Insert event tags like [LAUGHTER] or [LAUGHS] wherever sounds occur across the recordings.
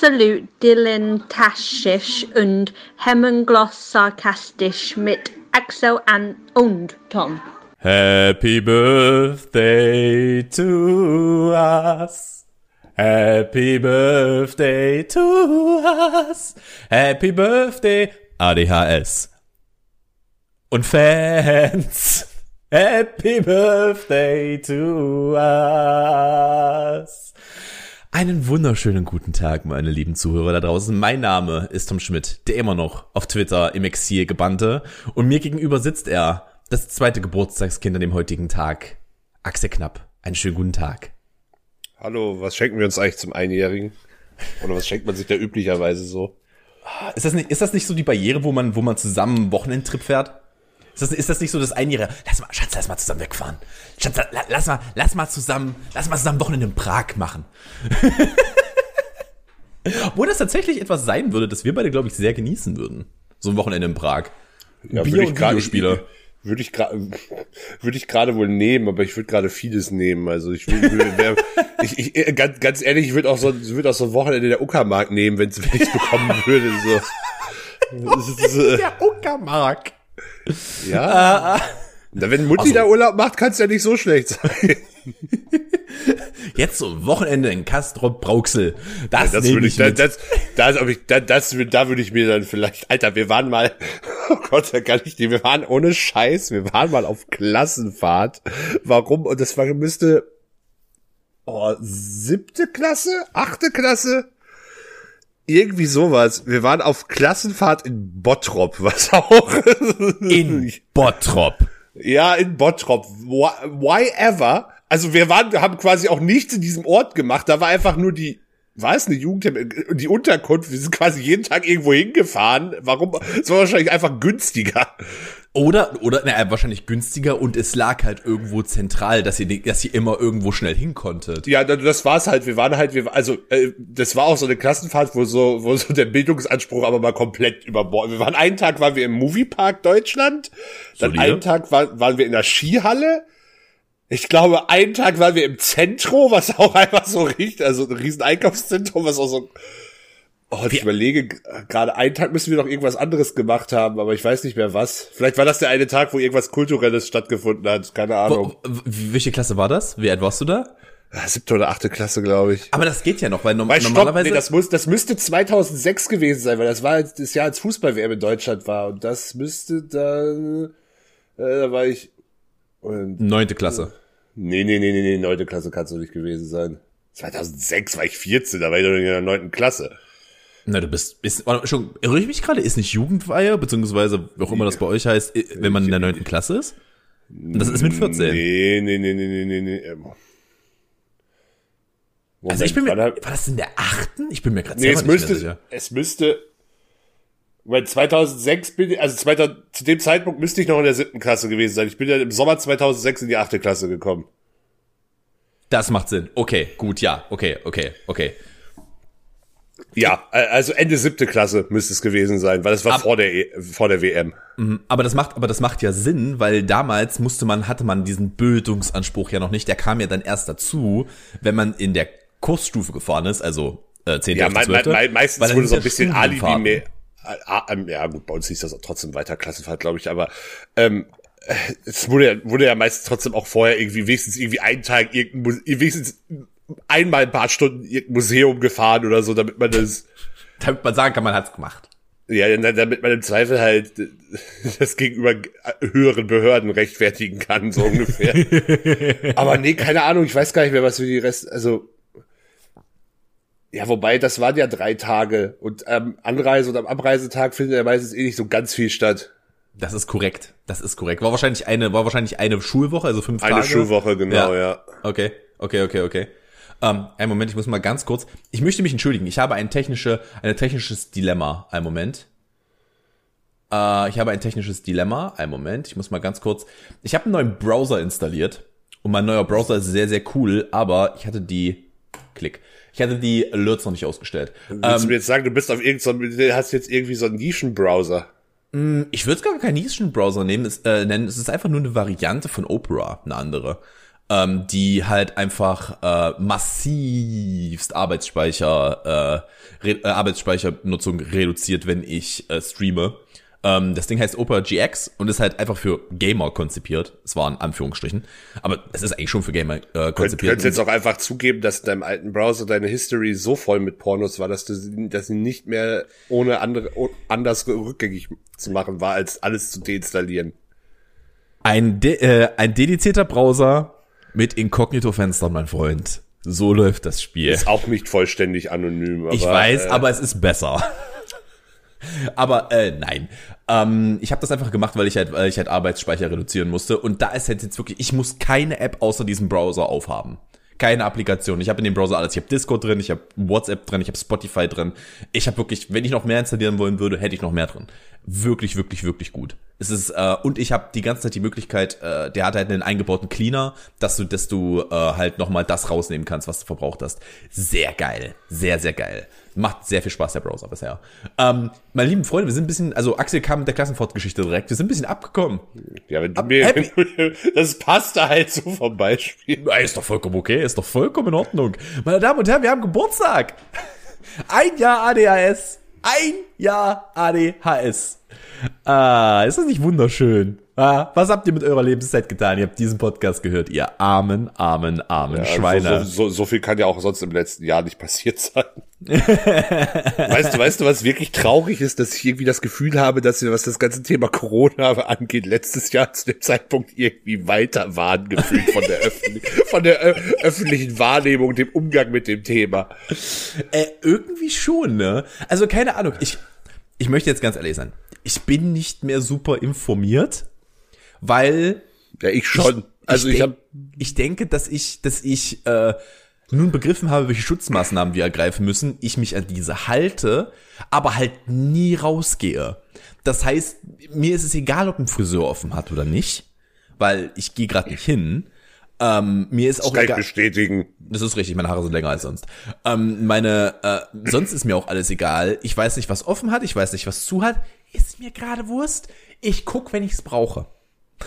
absolut dilettantisch und hemmungslos sarkastisch mit Axel und, und Tom. Happy birthday to us. Happy birthday to us. Happy birthday ADHS. Und Fans. Happy birthday to us. Einen wunderschönen guten Tag, meine lieben Zuhörer da draußen. Mein Name ist Tom Schmidt, der immer noch auf Twitter im Exil gebannte. Und mir gegenüber sitzt er, das zweite Geburtstagskind an dem heutigen Tag. Axel Knapp. Einen schönen guten Tag. Hallo, was schenken wir uns eigentlich zum Einjährigen? Oder was schenkt man sich da üblicherweise so? Ist das nicht, ist das nicht so die Barriere, wo man, wo man zusammen einen Wochenendtrip fährt? Ist das, ist das nicht so das Einjährige? Lass mal, Schatz, lass mal zusammen wegfahren. Schatz, la, lass mal, lass mal zusammen, lass mal zusammen Wochenende in Prag machen. [LAUGHS] Wo das tatsächlich etwas sein würde, das wir beide, glaube ich, sehr genießen würden. So ein Wochenende in Prag. Ja, Bier und Videospiele. Würde ich gerade [LAUGHS] würde ich gerade wohl nehmen, aber ich würde gerade vieles nehmen. Also ich will, wär, [LAUGHS] ich, ich, äh, ganz, ganz ehrlich, ich würde auch so würde auch so ein Wochenende der Uckermark nehmen, wenn es wenn ich bekommen würde. So. der Uckermark. Ja. [LAUGHS] Äh, wenn Mutti also, da Urlaub macht, kann es ja nicht so schlecht sein. [LAUGHS] Jetzt so Wochenende in Kastrop Brauxel. Das, ja, das würde ich, das, das, das, das, das, da würde ich mir dann vielleicht, Alter, wir waren mal, [LAUGHS] oh Gott, da kann ich nicht, wir waren ohne Scheiß, wir waren mal auf Klassenfahrt. Warum? Und das war, müsste, oh, siebte Klasse? Achte Klasse? Irgendwie sowas. Wir waren auf Klassenfahrt in Bottrop, was auch. In Bottrop. Ja, in Bottrop. Why ever? Also wir waren, wir haben quasi auch nichts in diesem Ort gemacht. Da war einfach nur die, war es eine Jugend, die Unterkunft. Wir sind quasi jeden Tag irgendwo hingefahren. Warum? Es war wahrscheinlich einfach günstiger. Oder, oder, naja, wahrscheinlich günstiger und es lag halt irgendwo zentral, dass ihr, dass ihr immer irgendwo schnell hin konntet. Ja, das war's halt. Wir waren halt, wir, also, äh, das war auch so eine Klassenfahrt, wo so, wo so der Bildungsanspruch aber mal komplett über Bord. Wir waren einen Tag waren wir im Moviepark Deutschland, dann Solide. einen Tag war, waren wir in der Skihalle. Ich glaube, einen Tag waren wir im Zentro, was auch einfach so riecht, also ein riesen Einkaufszentrum, was auch so Oh, ich überlege, gerade einen Tag müssen wir noch irgendwas anderes gemacht haben, aber ich weiß nicht mehr was. Vielleicht war das der eine Tag, wo irgendwas Kulturelles stattgefunden hat, keine Ahnung. Wo, welche Klasse war das? Wie alt warst du da? Siebte oder achte Klasse, glaube ich. Aber das geht ja noch, weil no weil, normalerweise... Stopp, nee, das, muss, das müsste 2006 gewesen sein, weil das war das Jahr, als Fußball-WM in Deutschland war. Und das müsste dann... Äh, da war ich... Und, Neunte Klasse. Nee, nee, nee, nee, nee, neunte Klasse kannst du nicht gewesen sein. 2006 war ich 14, da war ich doch in der neunten Klasse. Na, du bist, ist, schon, irre ich mich gerade, ist nicht Jugendweihe, beziehungsweise, auch immer das bei euch heißt, wenn man in der neunten Klasse ist? Das ist mit 14. Nee, nee, nee, nee, nee, nee, nee. Ähm. Moment, also ich bin mir, war, das in der achten? Ich bin mir gerade nee, es müsste. Es müsste, weil 2006 bin ich, also 2000, zu dem Zeitpunkt müsste ich noch in der siebten Klasse gewesen sein. Ich bin ja im Sommer 2006 in die achte Klasse gekommen. Das macht Sinn. Okay, gut, ja, okay, okay, okay. Ja, also Ende siebte Klasse müsste es gewesen sein, weil es war aber, vor der e, vor der WM. Mhm, aber das macht aber das macht ja Sinn, weil damals musste man hatte man diesen Bildungsanspruch ja noch nicht. Der kam ja dann erst dazu, wenn man in der Kursstufe gefahren ist, also äh, 10. Ja, me me me meistens wurde so ein bisschen Alibi mehr. Ja gut, bei uns hieß das auch trotzdem weiter Klassenfahrt, glaube ich, aber ähm, es wurde ja, wurde ja meistens trotzdem auch vorher irgendwie wenigstens irgendwie einen Tag irgendein wenigstens einmal ein paar Stunden irgendein Museum gefahren oder so, damit man das. damit man sagen kann, man hat's gemacht. Ja, damit man im Zweifel halt [LAUGHS] das gegenüber höheren Behörden rechtfertigen kann, so ungefähr. [LAUGHS] Aber nee, keine Ahnung, ich weiß gar nicht mehr, was wir die Rest, also, ja, wobei, das waren ja drei Tage und am Anreise- und am Abreisetag findet ja meistens eh nicht so ganz viel statt. Das ist korrekt. Das ist korrekt. War wahrscheinlich eine, war wahrscheinlich eine Schulwoche, also fünf eine Tage. Eine Schulwoche, genau, ja. ja. Okay, okay, okay, okay. Ähm, einen Moment, ich muss mal ganz kurz. Ich möchte mich entschuldigen. Ich habe ein technische, ein technisches Dilemma. Ein Moment. Äh, ich habe ein technisches Dilemma. Ein Moment. Ich muss mal ganz kurz. Ich habe einen neuen Browser installiert. Und mein neuer Browser ist sehr, sehr cool. Aber ich hatte die, Klick. Ich hatte die Alerts noch nicht ausgestellt. Willst ähm, du mir jetzt sagen, du bist auf irgendeinem, du hast jetzt irgendwie so einen Nischenbrowser? Mm, ich würde es gar keinen Nischenbrowser nehmen, es, äh, nennen. Es ist einfach nur eine Variante von Opera, eine andere. ähm, die halt einfach äh, massivst Arbeitsspeicher, äh, Re äh, Arbeitsspeichernutzung reduziert, wenn ich äh, streame. Ähm, das Ding heißt Opera GX und ist halt einfach für Gamer konzipiert. Es war in Anführungsstrichen. Aber es ist eigentlich schon für Gamer äh, konzipiert. Du könntest jetzt auch einfach zugeben, dass in deinem alten Browser deine History so voll mit Pornos war, dass du dass sie nicht mehr ohne andere anders rückgängig zu machen war, als alles zu deinstallieren. Ein, de äh, ein dedizierter Browser mit Inkognito-Fenstern, mein Freund. So läuft das Spiel. Ist auch nicht vollständig anonym. Aber, ich weiß, äh, aber es ist besser. Aber äh, nein. Ähm, ich habe das einfach gemacht, weil ich halt, weil ich halt Arbeitsspeicher reduzieren musste. Und da ist halt jetzt wirklich, ich muss keine App außer diesem Browser aufhaben. Keine Applikation. Ich habe in dem Browser alles. Ich habe Discord drin, ich habe WhatsApp drin, ich habe Spotify drin. Ich habe wirklich, wenn ich noch mehr installieren wollen würde, hätte ich noch mehr drin. Wirklich, wirklich, wirklich gut. Es ist äh, und ich habe die ganze Zeit die Möglichkeit, äh, der hat halt einen eingebauten Cleaner, dass du, dass du äh, halt noch mal das rausnehmen kannst, was du verbraucht hast. Sehr geil, sehr, sehr geil. Macht sehr viel Spaß, der Browser bisher. Ähm, meine lieben Freunde, wir sind ein bisschen, also Axel kam mit der Klassenfortgeschichte direkt, wir sind ein bisschen abgekommen. Ja, wenn du Ab, mir, [LAUGHS] das passt da halt so vom Beispiel. Ja, ist doch vollkommen okay, ist doch vollkommen in Ordnung. Meine Damen und Herren, wir haben Geburtstag. Ein Jahr ADHS. Ein Jahr ADHS. Ah, ist das nicht wunderschön? Ah, was habt ihr mit eurer Lebenszeit getan? Ihr habt diesen Podcast gehört, ihr armen, armen, armen ja, Schweine. So, so, so, viel kann ja auch sonst im letzten Jahr nicht passiert sein. [LAUGHS] weißt du, weißt du, was wirklich traurig ist, dass ich irgendwie das Gefühl habe, dass wir, was das ganze Thema Corona angeht, letztes Jahr zu dem Zeitpunkt irgendwie weiter waren gefühlt von der, Öffentlich von der äh, öffentlichen Wahrnehmung, dem Umgang mit dem Thema. Äh, irgendwie schon, ne? Also keine Ahnung. Ich, ich möchte jetzt ganz ehrlich sein. Ich bin nicht mehr super informiert weil ja ich schon. Ich, also ich, ich, denk, ich denke, dass ich, dass ich äh, nun begriffen habe, welche Schutzmaßnahmen wir ergreifen müssen, ich mich an diese halte, aber halt nie rausgehe. Das heißt, mir ist es egal, ob ein Friseur offen hat oder nicht, weil ich gehe gerade nicht hin. Ähm, mir ist auch egal. bestätigen. Das ist richtig, meine Haare sind länger als sonst. Ähm, meine, äh, sonst ist mir auch alles egal. Ich weiß nicht, was offen hat, ich weiß nicht, was zu hat. Ist mir gerade Wurst. Ich guck, wenn ich's brauche.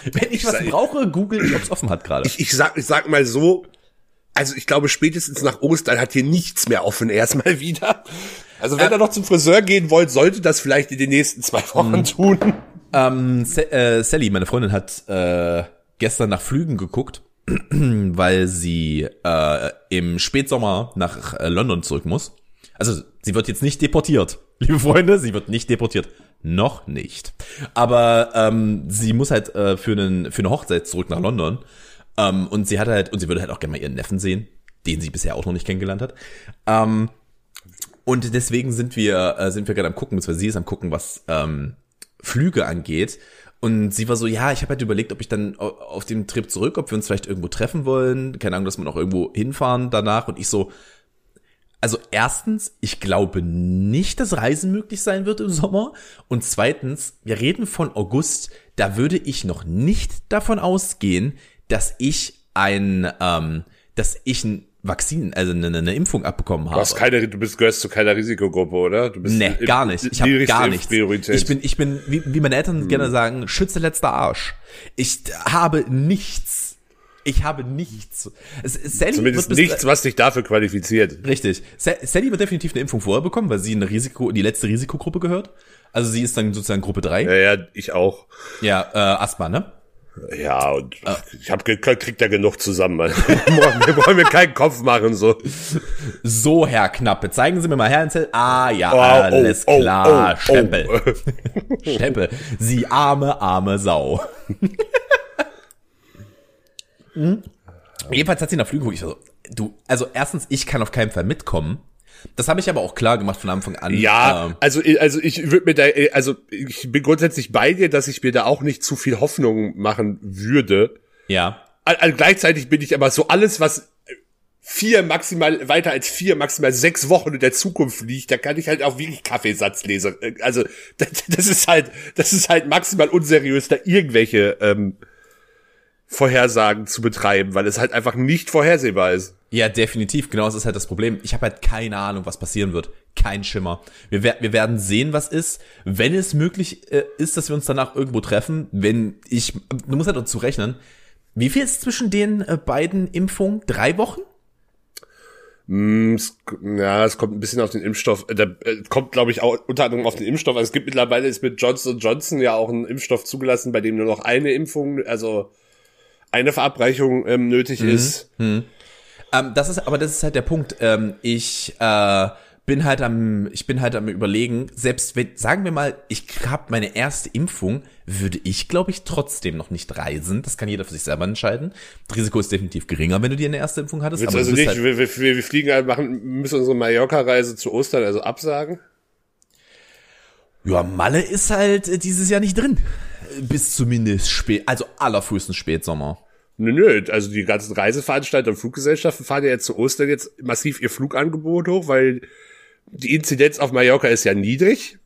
Wenn ich, ich was sag, brauche, google ich, ob's offen hat gerade. Ich, ich, sag, ich sag mal so, also ich glaube, spätestens nach Ostern hat hier nichts mehr offen [LAUGHS] erstmal wieder. Also wenn äh, ihr noch zum Friseur gehen wollt, sollte das vielleicht in den nächsten zwei Wochen mhm. tun. Ähm, äh, Sally, meine Freundin, hat äh, gestern nach Flügen geguckt, [CLEARS THROAT] weil sie äh, im Spätsommer nach äh, London zurück muss. Also sie wird jetzt nicht deportiert, [LAUGHS] liebe Freunde, sie wird nicht deportiert. Noch nicht. Aber ähm, sie muss halt äh, für, einen, für eine Hochzeit zurück nach London. Ähm, und sie hat halt, und sie würde halt auch gerne mal ihren Neffen sehen, den sie bisher auch noch nicht kennengelernt hat. Ähm, und deswegen sind wir, äh, sind wir gerade am gucken, beziehungsweise sie ist am gucken, was ähm, Flüge angeht. Und sie war so, ja, ich habe halt überlegt, ob ich dann auf dem Trip zurück, ob wir uns vielleicht irgendwo treffen wollen. Keine Ahnung, dass wir noch irgendwo hinfahren danach. Und ich so, also erstens, ich glaube nicht, dass Reisen möglich sein wird im Sommer. Und zweitens, wir reden von August, da würde ich noch nicht davon ausgehen, dass ich ein, ähm, dass ich ein Vakzin, also eine, eine Impfung abbekommen habe. Du hast keine, du bist gehörst zu keiner Risikogruppe, oder? Du bist nee, gar nicht. Ich habe gar nichts. Ich bin, ich bin, wie, wie meine Eltern hm. gerne sagen, Schütze letzter Arsch. Ich habe nichts ich habe nichts. Sally Zumindest wird nichts, was dich dafür qualifiziert. Richtig. Sally wird definitiv eine Impfung vorher bekommen, weil sie in Risiko, in die letzte Risikogruppe gehört. Also sie ist dann sozusagen Gruppe 3. Ja, ja, ich auch. Ja, äh, Asthma, ne? Ja, und äh. ich hab, kriegt ja genug zusammen. [LAUGHS] wir wollen mir keinen Kopf machen, so. So, Herr Knappe, zeigen Sie mir mal Herrn Zell. Ah, ja, oh, alles oh, klar. Oh, oh, Stempel. [LAUGHS] Stempel. Sie arme, arme Sau. [LAUGHS] Mhm. Jedenfalls hat sie nach Flügen geguckt. Ich so, du, also erstens, ich kann auf keinen Fall mitkommen. Das habe ich aber auch klar gemacht von Anfang an. Ja, ähm, also also ich würde mir da also ich bin grundsätzlich bei dir, dass ich mir da auch nicht zu viel Hoffnung machen würde. Ja. Also gleichzeitig bin ich aber so alles was vier maximal weiter als vier maximal sechs Wochen in der Zukunft liegt, da kann ich halt auch wirklich Kaffeesatz lesen. Also das, [LAUGHS] das ist halt das ist halt maximal unseriös, da irgendwelche ähm, Vorhersagen zu betreiben, weil es halt einfach nicht vorhersehbar ist. Ja, definitiv. Genau, das ist halt das Problem. Ich habe halt keine Ahnung, was passieren wird. Kein Schimmer. Wir, wir werden sehen, was ist. Wenn es möglich äh, ist, dass wir uns danach irgendwo treffen, wenn ich, du musst halt dazu rechnen, Wie viel ist zwischen den äh, beiden Impfungen? Drei Wochen? Mm, ja, es kommt ein bisschen auf den Impfstoff, äh, der äh, kommt, glaube ich, auch unter anderem auf den Impfstoff. Also es gibt mittlerweile ist mit Johnson Johnson ja auch ein Impfstoff zugelassen, bei dem nur noch eine Impfung, also eine Verabreichung ähm, nötig Mhm. ist. Ähm, das ist, aber das ist halt der Punkt. Ähm, ich äh, bin halt am, ich bin halt am überlegen, selbst wenn, sagen wir mal, ich habe meine erste Impfung, würde ich, glaube ich, trotzdem noch nicht reisen. Das kann jeder für sich selber entscheiden. Das Risiko ist definitiv geringer, wenn du dir eine erste Impfung hattest. Willst aber also nicht, halt, wir, wir, wir fliegen halt, machen, müssen unsere Mallorca-Reise zu Ostern also absagen? ja, Malle ist halt äh, dieses Jahr nicht drin. Bis zumindest spät, also allerfrühestens Spätsommer. Nö, nö, also die ganzen Reiseveranstalter und Fluggesellschaften fahren ja jetzt zu Ostern jetzt massiv ihr Flugangebot hoch, weil die Inzidenz auf Mallorca ist ja niedrig.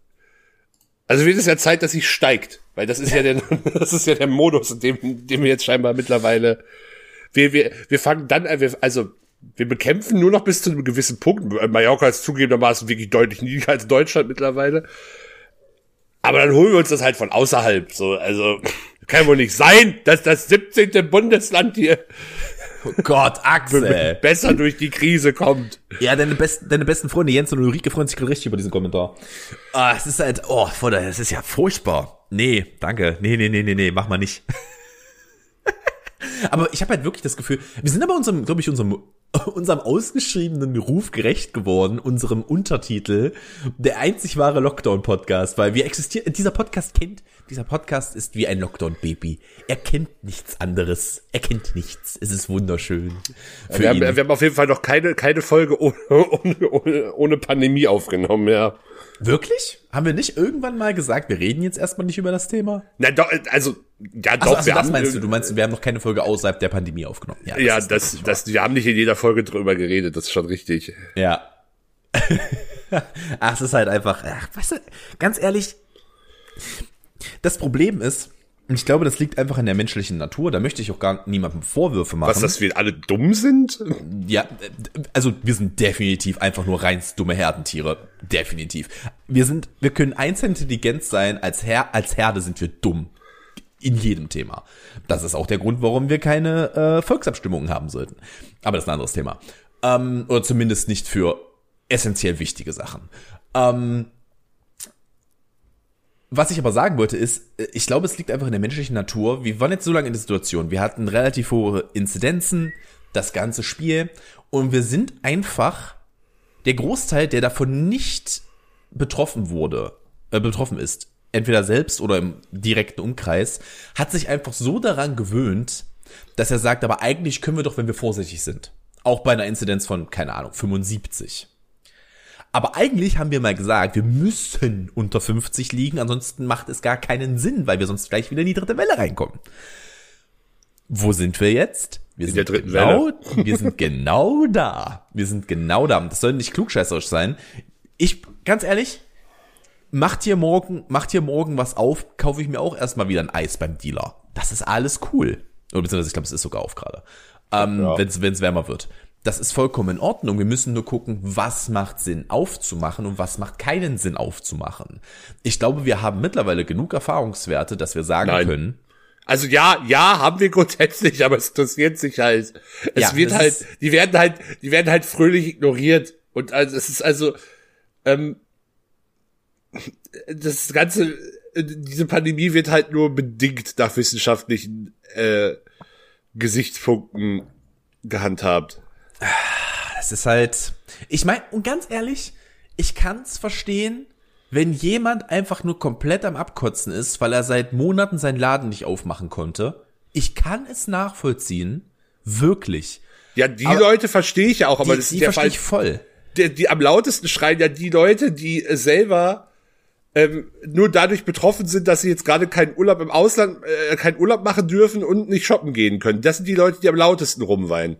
Also wird es ja Zeit, dass sie steigt, weil das ist ja der, [LAUGHS] das ist ja der Modus, in dem, dem wir jetzt scheinbar mittlerweile, wir, wir, wir fangen dann, also, wir bekämpfen nur noch bis zu einem gewissen Punkt. Mallorca ist zugegebenermaßen wirklich deutlich niedriger als Deutschland mittlerweile. Aber dann holen wir uns das halt von außerhalb, so, also, kann wohl nicht sein, dass das 17. Bundesland hier Oh Gott, Axel. besser durch die Krise kommt. Ja, deine besten, deine besten Freunde Jens und Ulrike freuen sich gerade richtig über diesen Kommentar. Ah, es ist halt, oh, Vater, das ist ja furchtbar. Nee, danke. Nee, nee, nee, nee, nee, mach mal nicht. [LAUGHS] aber ich habe halt wirklich das Gefühl, wir sind aber unserem, glaube ich, unserem, unserem ausgeschriebenen Ruf gerecht geworden, unserem Untertitel, der einzig wahre Lockdown-Podcast, weil wir existieren, dieser Podcast kennt, dieser Podcast ist wie ein Lockdown-Baby. Er kennt nichts anderes. Er kennt nichts. Es ist wunderschön. Wir haben, wir haben auf jeden Fall noch keine, keine Folge ohne, [LAUGHS] ohne, ohne, ohne Pandemie aufgenommen, ja. Wirklich? Haben wir nicht irgendwann mal gesagt, wir reden jetzt erstmal nicht über das Thema? Na doch, also, ja Also, doch, also wir das haben, meinst du? Du meinst, wir haben noch keine Folge außerhalb der Pandemie aufgenommen. ja, ist- das, ist das, wir haben nicht in jeder Folge drüber geredet, das ist schon richtig. Ja. [LAUGHS] ach, es ist halt einfach, ach, weißt du, ganz ehrlich, das Problem ist, und ich glaube, das liegt einfach in der menschlichen Natur, da möchte ich auch gar niemandem Vorwürfe machen. Was, dass wir alle dumm sind? Ja, äh, also wir sind definitiv einfach nur reins dumme Herdentiere. Definitiv. Wir sind, wir können eins intelligent sein, als Her als Herde sind wir dumm. In jedem Thema. Das ist auch der Grund, warum wir keine äh, Volksabstimmungen haben sollten. Aber das ist ein anderes Thema. Ähm, oder zumindest nicht für essentiell wichtige Sachen. Ähm, was ich aber sagen wollte ist, äh, ich glaube, es liegt einfach in der menschlichen Natur. Wir waren jetzt so lange in der Situation. Wir hatten relativ hohe Inzidenzen, das ganze Spiel. Und wir sind einfach, der Großteil, der davon nicht betroffen wurde, äh, betroffen ist, entweder selbst oder im direkten Umkreis, hat sich einfach so daran gewöhnt, dass er sagt, aber eigentlich können wir doch, wenn wir vorsichtig sind. Auch bei einer Inzidenz von, keine Ahnung, 75. Aber eigentlich haben wir mal gesagt, wir müssen unter 50 liegen, ansonsten macht es gar keinen Sinn, weil wir sonst gleich wieder in die dritte Welle reinkommen. Wo sind wir jetzt? Wir In sind der dritten genau, [LAUGHS] Wir sind genau da. Wir sind genau da. Das soll nicht klugscheißerisch sein. Ich, ganz ehrlich, macht hier morgen, macht hier morgen was auf, kaufe ich mir auch erstmal wieder ein Eis beim Dealer. Das ist alles cool. Oder beziehungsweise ich glaube, es ist sogar auf gerade. Ähm, Ja. Wenn es wärmer wird. Das ist vollkommen in Ordnung. Wir müssen nur gucken, was macht Sinn aufzumachen und was macht keinen Sinn aufzumachen. Ich glaube, wir haben mittlerweile genug Erfahrungswerte, dass wir sagen Nein. können, Also ja, ja, haben wir grundsätzlich, aber es interessiert sich halt. Es Ja, wird halt, die werden halt, die werden halt fröhlich ignoriert. Und also es ist also, ähm, das ganze, äh, diese Pandemie wird halt nur bedingt nach wissenschaftlichen äh, Gesichtspunkten gehandhabt. es ist halt, ich meine, und ganz ehrlich, ich kann's verstehen, wenn jemand einfach nur komplett am Abkotzen ist, weil er seit Monaten seinen Laden nicht aufmachen konnte. Ich kann es nachvollziehen. Wirklich. Ja, die Aber- Leute verstehe ich ja auch, aber die das die ist der verstehe Fall. ich voll. die, die am lautesten schreien ja die Leute, die äh, selber ähm, nur dadurch betroffen sind, dass sie jetzt gerade keinen Urlaub im Ausland, äh, keinen Urlaub machen dürfen und nicht shoppen gehen können. Das sind die Leute, die am lautesten rumweinen.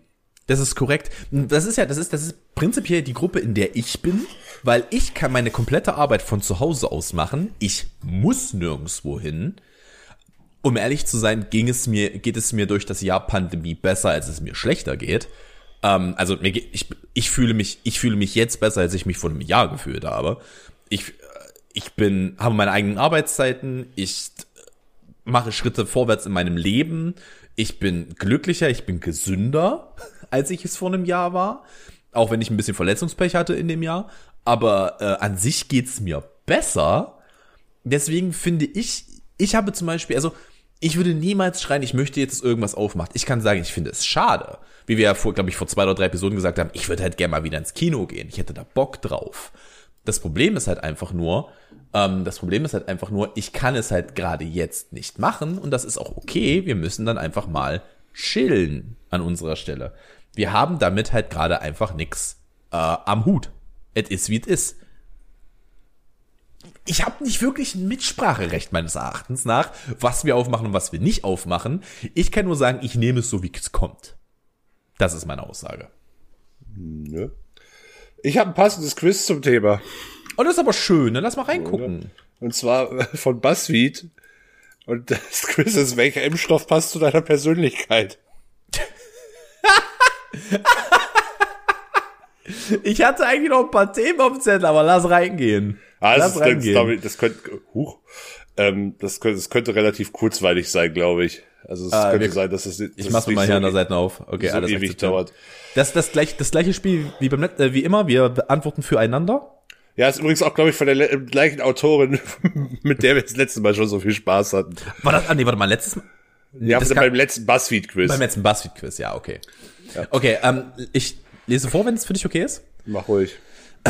Das ist korrekt. Das ist ja, das ist, das ist prinzipiell die Gruppe, in der ich bin, weil ich kann meine komplette Arbeit von zu Hause aus machen. Ich muss nirgendwo hin. Um ehrlich zu sein, ging es mir, geht es mir durch das Jahr Pandemie besser, als es mir schlechter geht. Ähm, also mir, ich, ich fühle mich, ich fühle mich jetzt besser, als ich mich vor einem Jahr gefühlt habe. Ich, ich bin, habe meine eigenen Arbeitszeiten. Ich mache Schritte vorwärts in meinem Leben. Ich bin glücklicher, ich bin gesünder, [LAUGHS] als ich es vor einem Jahr war. Auch wenn ich ein bisschen Verletzungspech hatte in dem Jahr. Aber äh, an sich geht's mir besser. Deswegen finde ich, ich habe zum Beispiel, also ich würde niemals schreien, ich möchte jetzt irgendwas aufmachen. Ich kann sagen, ich finde es schade. Wie wir ja vor, glaube ich, vor zwei oder drei Episoden gesagt haben, ich würde halt gerne mal wieder ins Kino gehen. Ich hätte da Bock drauf. Das Problem ist halt einfach nur, ähm, das Problem ist halt einfach nur, ich kann es halt gerade jetzt nicht machen und das ist auch okay. Wir müssen dann einfach mal chillen an unserer Stelle. Wir haben damit halt gerade einfach nix äh, am Hut. Es ist wie es ist ich habe nicht wirklich ein Mitspracherecht meines Erachtens nach, was wir aufmachen und was wir nicht aufmachen. Ich kann nur sagen, ich nehme es so, wie es kommt. Das ist meine Aussage. Nö. Ich habe ein passendes Quiz zum Thema. Oh, das ist aber schön, ne? Lass mal reingucken. Und zwar von BuzzFeed. Und [LAUGHS] das Quiz ist, welcher Impfstoff passt zu deiner Persönlichkeit? [LAUGHS] ich hatte eigentlich noch ein paar Themen auf dem Zettel, aber lass reingehen. Ah, das, ist, das, ich, das könnte, huch, ähm, das könnte, das könnte relativ kurzweilig sein, glaube ich. Also es ah, könnte wir, sein, dass es, dass ich mach's mal hier so an der Seite auf. Okay, so alles ewig dauert. Das das gleich das gleiche Spiel wie beim äh, wie immer. Wir beantworten füreinander. Ja, ist übrigens auch, glaube ich, von der gleichen Autorin, [LAUGHS] mit der wir das letzte Mal schon so viel Spaß hatten. War das, ah, nee, warte mal, letztes Mal? Ja, das beim letzten Buzzfeed-Quiz. Beim letzten Buzzfeed-Quiz, ja, okay. Ja. Okay, ähm, ich lese vor, wenn es für dich okay ist. Mach ruhig. [CLEARS THROAT]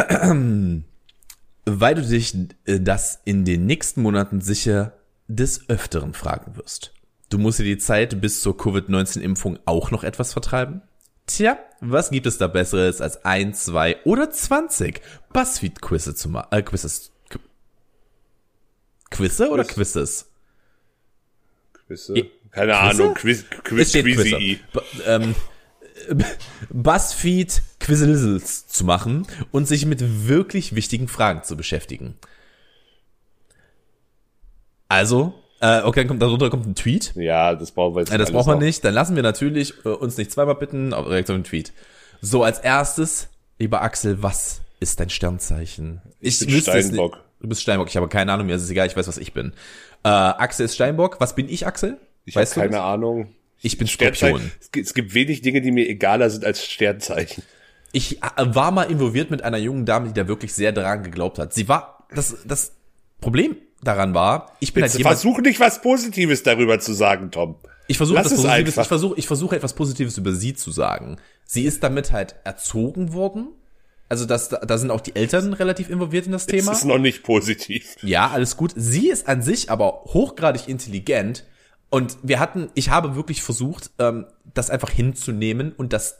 weil du dich äh, das in den nächsten Monaten sicher des Öfteren fragen wirst. Du musst dir die Zeit bis zur Covid-19-Impfung auch noch etwas vertreiben? Tja, was gibt es da Besseres als ein, zwei oder zwanzig Buzzfeed-Quizze zu machen? Äh, Quizzes. Qu Quizze oder Quizzes? Quizze? Keine Quizze? Ahnung. Quiz, Quiz, Quizzy. Ähm, Buzzfeed Quizzles zu machen und sich mit wirklich wichtigen Fragen zu beschäftigen. Also, äh, okay, dann kommt, darunter kommt ein Tweet. Ja, das brauchen wir jetzt äh, Das brauchen wir noch. nicht. Dann lassen wir natürlich äh, uns nicht zweimal bitten, aber direkt auf den Tweet. So, als erstes, lieber Axel, was ist dein Sternzeichen? Ich, ich bin Steinbock. Du bist Steinbock. Ich habe keine Ahnung, mir ist es egal, ich weiß, was ich bin. Äh, Axel ist Steinbock. Was bin ich, Axel? Ich habe keine das? Ahnung. Ich bin Skorpion. Es gibt wenig Dinge, die mir egaler sind als Sternzeichen. Ich äh, war mal involviert mit einer jungen Dame, die da wirklich sehr daran geglaubt hat. Sie war, das, das Problem daran war, ich bin Bitte halt jemand. Versuch nicht was Positives darüber zu sagen, Tom. Ich versuche etwas Positives, ich versuche, ich versuche etwas Positives über sie zu sagen. Sie ist damit halt erzogen worden. Also das, da sind auch die Eltern relativ involviert in das Thema. Das ist noch nicht positiv. Ja, alles gut. Sie ist an sich aber hochgradig intelligent und wir hatten, ich habe wirklich versucht, ähm, das einfach hinzunehmen und das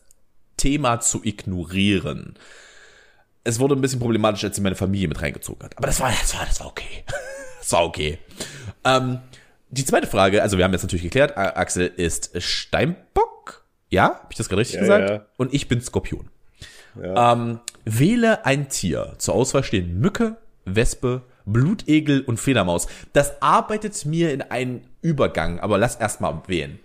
Thema zu ignorieren. Es wurde ein bisschen problematisch, als sie meine Familie mit reingezogen hat. Aber das war, das war, das war okay. [LAUGHS] war okay. Ähm, die zweite Frage, also wir haben jetzt natürlich geklärt, Axel ist Steinbock. Ja, habe ich das gerade richtig ja, gesagt? Ja. Und ich bin Skorpion. Ja. Ähm, wähle ein Tier. Zur Auswahl stehen Mücke, Wespe, Blutegel und Fledermaus. Das arbeitet mir in einen Übergang, aber lass erst mal wählen.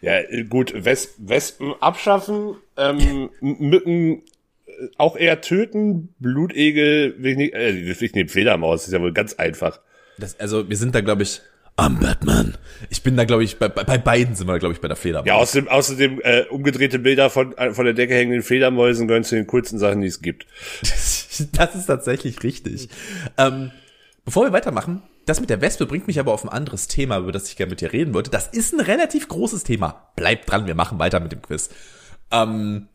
Ja, gut, Wes Wespen abschaffen, ähm, Mücken äh, auch eher töten, Blutegel, ich, nicht, äh, ich nehme Fledermaus, ist ja wohl ganz einfach. Das, also wir sind da, glaube ich, am Batman. Ich bin da, glaube ich, bei, bei beiden sind wir, glaube ich, bei der Fledermaus. Ja, außerdem, außerdem äh, umgedrehte Bilder von, äh, von der Decke hängenden Fledermäusen gehören zu den coolsten Sachen, die es gibt. [LAUGHS] das ist tatsächlich richtig. Ähm, Bevor wir weitermachen, das mit der Wespe bringt mich aber auf ein anderes Thema, über das ich gerne mit dir reden wollte. Das ist ein relativ großes Thema. Bleib dran, wir machen weiter mit dem Quiz. Ähm,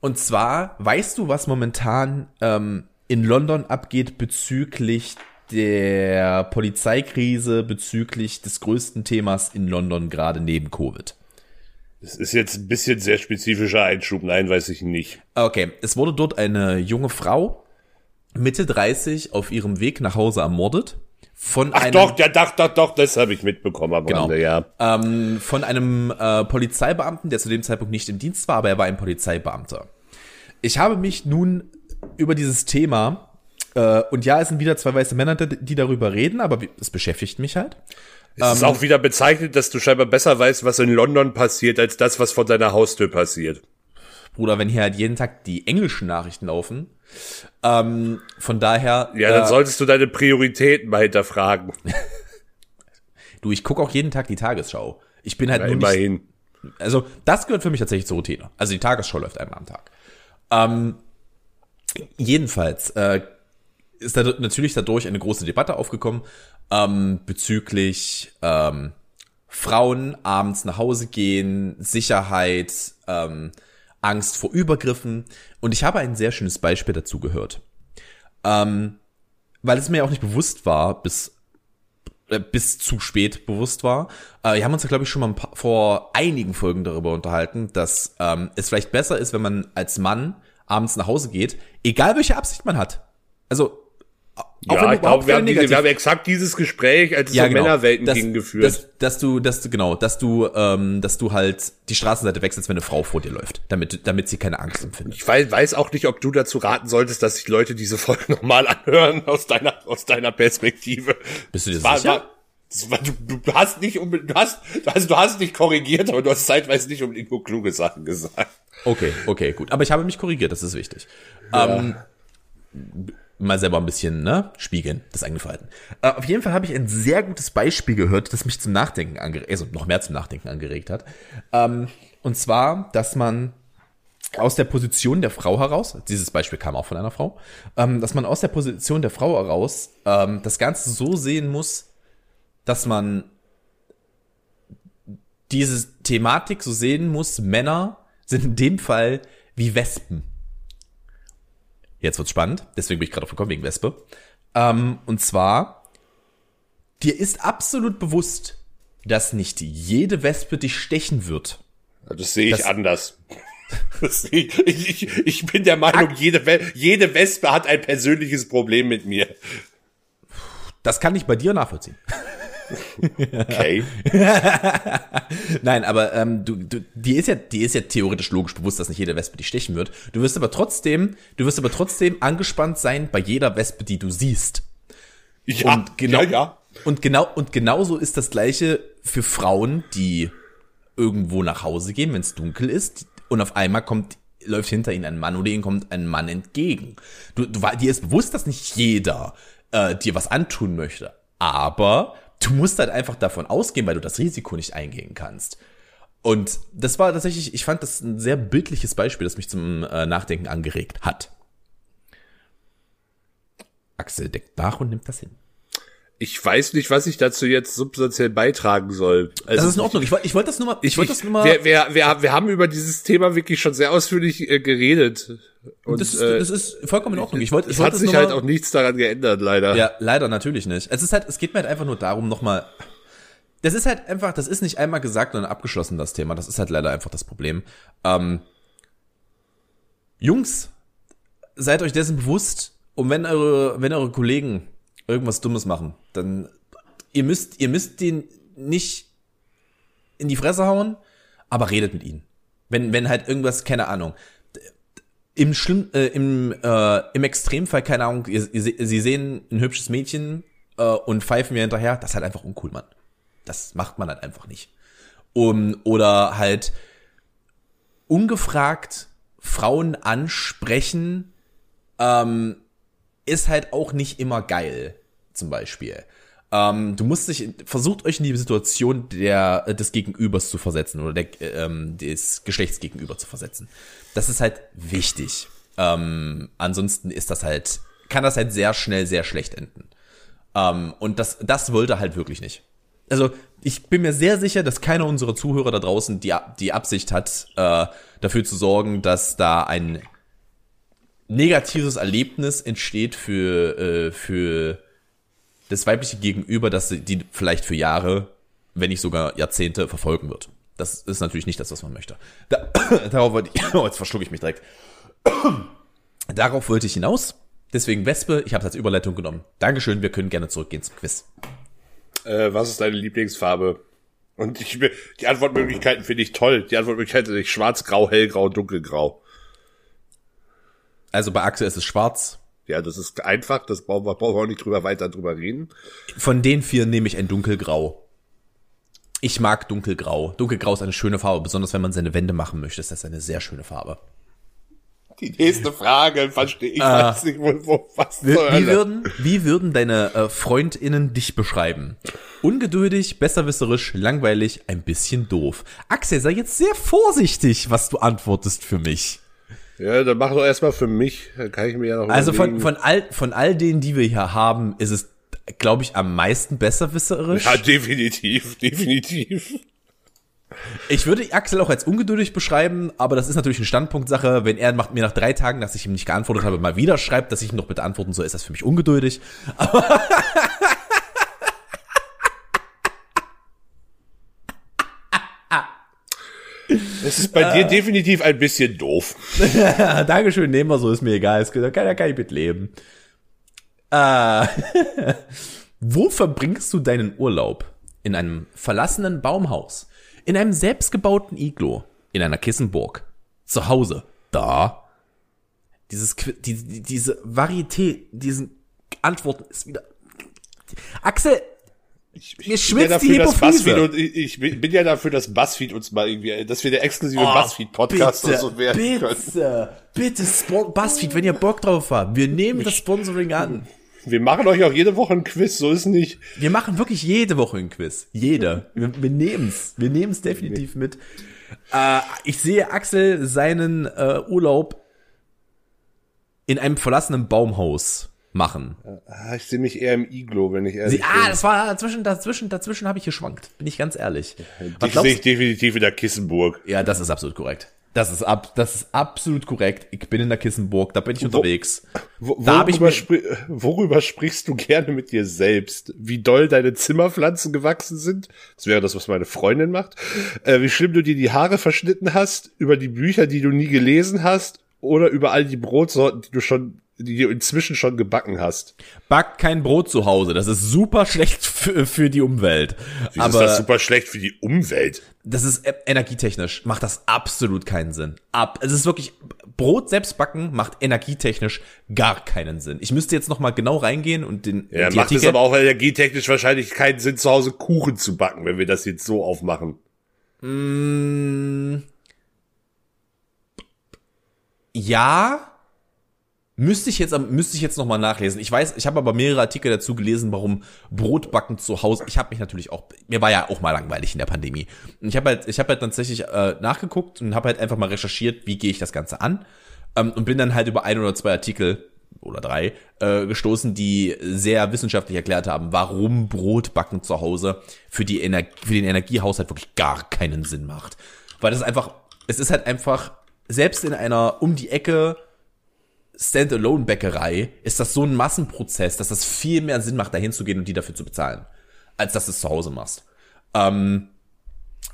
und zwar, weißt du, was momentan ähm, in London abgeht bezüglich der Polizeikrise, bezüglich des größten Themas in London gerade neben Covid? Das ist jetzt ein bisschen sehr spezifischer Einschub, nein, weiß ich nicht. Okay, es wurde dort eine junge Frau Mitte 30 auf ihrem Weg nach Hause ermordet. Von Ach einem, doch, ja, doch, doch, doch, das habe ich mitbekommen am genau, Rande, ja. Ähm, von einem äh, Polizeibeamten, der zu dem Zeitpunkt nicht im Dienst war, aber er war ein Polizeibeamter. Ich habe mich nun über dieses Thema, äh, und ja, es sind wieder zwei weiße Männer, die darüber reden, aber es beschäftigt mich halt. Es ähm, ist auch wieder bezeichnet, dass du scheinbar besser weißt, was in London passiert, als das, was vor deiner Haustür passiert. Bruder, wenn hier halt jeden Tag die englischen Nachrichten laufen, ähm, von daher. Ja, dann äh, solltest du deine Prioritäten mal hinterfragen. [LAUGHS] du, ich gucke auch jeden Tag die Tagesschau. Ich bin halt ja, nur immerhin. nicht, also das gehört für mich tatsächlich zur Routine. Also die Tagesschau läuft einmal am Tag. Ähm, jedenfalls äh, ist da natürlich dadurch eine große Debatte aufgekommen ähm, bezüglich ähm, Frauen abends nach Hause gehen, Sicherheit, ähm, Angst vor Übergriffen. Und ich habe ein sehr schönes Beispiel dazu gehört. Ähm, weil es mir auch nicht bewusst war, bis äh, bis zu spät bewusst war. Äh, wir haben uns ja, glaube ich, schon mal paar, vor einigen Folgen darüber unterhalten, dass ähm, es vielleicht besser ist, wenn man als Mann abends nach Hause geht, egal welche Absicht man hat. Also auch ja, ich glaube, wir, haben diese, wir haben exakt dieses Gespräch, als es ja, um genau. Männerwelten das, ging, geführt. Dass, dass du, dass du, genau, dass du, ähm, dass du halt die Straßenseite wechselst, wenn eine Frau vor dir läuft, damit, damit sie keine Angst empfindet. Ich weiß, weiß auch nicht, ob du dazu raten solltest, dass sich Leute diese Folge [LAUGHS] nochmal anhören, aus deiner, aus deiner Perspektive. Bist du dir war, sicher? War, du, du hast nicht unbedingt, du hast, also du hast nicht korrigiert, aber du hast zeitweise nicht unbedingt nur kluge Sachen gesagt. Okay, okay, gut. Aber ich habe mich korrigiert, das ist wichtig. Ja. Ähm, mal selber ein bisschen ne, spiegeln, das eigene Verhalten. Äh, auf jeden Fall habe ich ein sehr gutes Beispiel gehört, das mich zum Nachdenken angeregt, also noch mehr zum Nachdenken angeregt hat. Ähm, und zwar, dass man aus der Position der Frau heraus, dieses Beispiel kam auch von einer Frau, ähm, dass man aus der Position der Frau heraus ähm, das Ganze so sehen muss, dass man diese Thematik so sehen muss, Männer sind in dem Fall wie Wespen. Jetzt wird's spannend, deswegen bin ich gerade auf gekommen wegen Wespe. Ähm, und zwar, dir ist absolut bewusst, dass nicht jede Wespe dich stechen wird. Das sehe ich das, anders. [LAUGHS] Das, ich, ich, ich bin der Meinung, jede, jede Wespe hat ein persönliches Problem mit mir. Das kann ich bei dir nachvollziehen. Okay. [LAUGHS] Nein, aber ähm, du, du, die ist ja, die ist ja theoretisch logisch bewusst, dass nicht jede Wespe dich stechen wird. Du wirst aber trotzdem, du wirst aber trotzdem angespannt sein bei jeder Wespe, die du siehst. Ja, und genau, ja, ja. Und genau, und genauso ist das Gleiche für Frauen, die irgendwo nach Hause gehen, wenn es dunkel ist, und auf einmal kommt läuft hinter ihnen ein Mann oder ihnen kommt ein Mann entgegen. Du, du, dir ist bewusst, dass nicht jeder äh, dir was antun möchte. Aber du musst halt einfach davon ausgehen, weil du das Risiko nicht eingehen kannst. Und das war tatsächlich, ich fand das ein sehr bildliches Beispiel, das mich zum äh, Nachdenken angeregt hat. Axel deckt nach und nimmt das hin ich weiß nicht, was ich dazu jetzt substanziell beitragen soll. Also das ist in Ordnung. Ich wollte ich wollte das nur mal. Ich, ich wollte das nur mal. Wir, wir, wir, wir haben über dieses Thema wirklich schon sehr ausführlich äh, geredet. Und, das, äh, das ist vollkommen in Ordnung. Ich wollte. Ich es wollt hat sich halt auch nichts daran geändert, leider. Ja, leider natürlich nicht. Es ist halt, es geht mir halt einfach nur darum, nochmal. Das ist halt einfach, das ist nicht einmal gesagt und abgeschlossen, das Thema. Das ist halt leider einfach das Problem. Ähm, Jungs, seid euch dessen bewusst, und wenn eure, wenn eure Kollegen irgendwas Dummes machen, dann ihr müsst, ihr müsst den nicht in die Fresse hauen, aber redet mit ihnen. Wenn, wenn halt irgendwas, keine Ahnung, im schlimm, äh, im, äh, im Extremfall, keine Ahnung, ihr, ihr, sie sehen ein hübsches Mädchen äh, und pfeifen mir hinterher, das ist halt einfach uncool, Mann. Das macht man halt einfach nicht. Um, oder halt ungefragt Frauen ansprechen, ähm, ist halt auch nicht immer geil, zum Beispiel. Ähm, du musst dich, versucht euch in die Situation der, des Gegenübers zu versetzen oder der, ähm, des Geschlechtsgegenüber zu versetzen. Das ist halt wichtig. Ähm, ansonsten ist das halt, kann das halt sehr schnell sehr schlecht enden. Ähm, und das, das wollte halt wirklich nicht. Also, ich bin mir sehr sicher, dass keiner unserer Zuhörer da draußen die, die Absicht hat, äh, dafür zu sorgen, dass da ein negatives Erlebnis entsteht für, äh, für das weibliche Gegenüber, das die vielleicht für Jahre, wenn nicht sogar Jahrzehnte verfolgen wird. Das ist natürlich nicht das, was man möchte. Da, [COUGHS] darauf wollte ich, [COUGHS] oh, jetzt verschlucke ich mich direkt. [COUGHS] darauf wollte ich hinaus. Deswegen Wespe, ich habe es als Überleitung genommen. Dankeschön, wir können gerne zurückgehen zum Quiz. Äh, was ist deine Lieblingsfarbe? Und ich, die Antwortmöglichkeiten finde ich toll. Die Antwortmöglichkeiten sind schwarz, grau, hellgrau, dunkelgrau. Also bei Axel ist es schwarz. Ja, das ist einfach, das brauchen wir, brauchen wir auch nicht drüber weiter drüber reden. Von den vier nehme ich ein dunkelgrau. Ich mag dunkelgrau. Dunkelgrau ist eine schöne Farbe, besonders wenn man seine Wände machen möchte, ist das eine sehr schöne Farbe. Die nächste Frage, verstehe ich weiß nicht, wo, wo was Wie, wie, würden, wie würden deine äh, FreundInnen dich beschreiben? Ungeduldig, besserwisserisch, langweilig, ein bisschen doof. Axel, sei jetzt sehr vorsichtig, was du antwortest für mich. Ja, dann mach doch erstmal für mich, dann kann ich mir ja noch Also von, überlegen. von, all, von all denen, die wir hier haben, ist es, glaube ich, am meisten besserwisserisch. Ja, definitiv, [LAUGHS] definitiv. Ich würde Axel auch als ungeduldig beschreiben, aber das ist natürlich eine Standpunktsache. Wenn er macht mir nach drei Tagen, dass ich ihm nicht geantwortet habe, mal wieder schreibt, dass ich ihm noch bitte antworten soll, ist das für mich ungeduldig. [LAUGHS] Es ist bei dir definitiv ein bisschen doof. [LAUGHS] Dankeschön, nehmen wir so, ist mir egal. Es kann, da kann ich mit leben. Äh, [LAUGHS] wo verbringst du deinen Urlaub? In einem verlassenen Baumhaus, in einem selbstgebauten Iglo, in einer Kissenburg, zu Hause, da. Dieses, die, diese Varieté, diesen Antworten ist wieder. Axel, Ich, Mir ich schwitzt bin die ja dafür, dass Hypophyse. BuzzFeed und ich, ich bin ja dafür, dass BuzzFeed uns mal irgendwie, dass wir der exklusive BuzzFeed-Podcast oder so werden können. bitte, bitte, Buzzfeed, wenn ihr Bock drauf habt, wir nehmen das Sponsoring an. Wir machen euch auch jede Woche ein Quiz, so ist nicht. Wir machen wirklich jede Woche ein Quiz. Jede. Wir, wir nehmen's. Wir nehmen's definitiv mit. Äh, ich sehe Axel seinen äh, Urlaub in einem verlassenen Baumhaus machen. Ah, Ich sehe mich eher im Iglo, wenn ich ehrlich Sie, ah, bin. das war dazwischen, dazwischen, dazwischen habe ich geschwankt. Bin ich ganz ehrlich. Ich sehe ich definitiv in der Kissenburg. Ja, das ist absolut korrekt. Das ist ab, das ist absolut korrekt. Ich bin in der Kissenburg, da bin ich unterwegs. Wo, Da hab ich worüber, mir- spri worüber sprichst du gerne mit dir selbst? Wie doll deine Zimmerpflanzen gewachsen sind? Das wäre das, was meine Freundin macht. Äh, wie schlimm du dir die Haare verschnitten hast? Über die Bücher, die du nie gelesen hast? Oder über all die Brotsorten, die du schon, die du inzwischen schon gebacken hast? Back kein Brot zu Hause. Das ist super schlecht für, für die Umwelt. Wieso Aber ist das super schlecht für die Umwelt? das ist e- energietechnisch macht das absolut keinen Sinn. Ab, es ist wirklich Brot selbst backen macht energietechnisch gar keinen Sinn. Ich müsste jetzt noch mal genau reingehen und den Ja, macht es Artikel- aber auch energietechnisch wahrscheinlich keinen Sinn, zu Hause Kuchen zu backen, wenn wir das jetzt so aufmachen. Ja, müsste ich jetzt müsste ich jetzt noch mal nachlesen. Ich weiß, ich habe aber mehrere Artikel dazu gelesen, warum Brotbacken zu Hause. Ich habe mich natürlich auch mir war ja auch mal langweilig in der Pandemie. Und ich habe halt ich habe halt tatsächlich äh, nachgeguckt und habe halt einfach mal recherchiert, wie gehe ich das ganze an ähm, und bin dann halt über ein oder zwei Artikel oder drei äh, gestoßen, die sehr wissenschaftlich erklärt haben, warum Brotbacken zu Hause für die Ener für den Energiehaushalt wirklich gar keinen Sinn macht, weil das einfach es ist halt einfach selbst in einer um die Ecke Standalone-Bäckerei ist das so ein Massenprozess, dass das viel mehr Sinn macht, dahin zu gehen und die dafür zu bezahlen, als dass du es zu Hause machst. Ähm,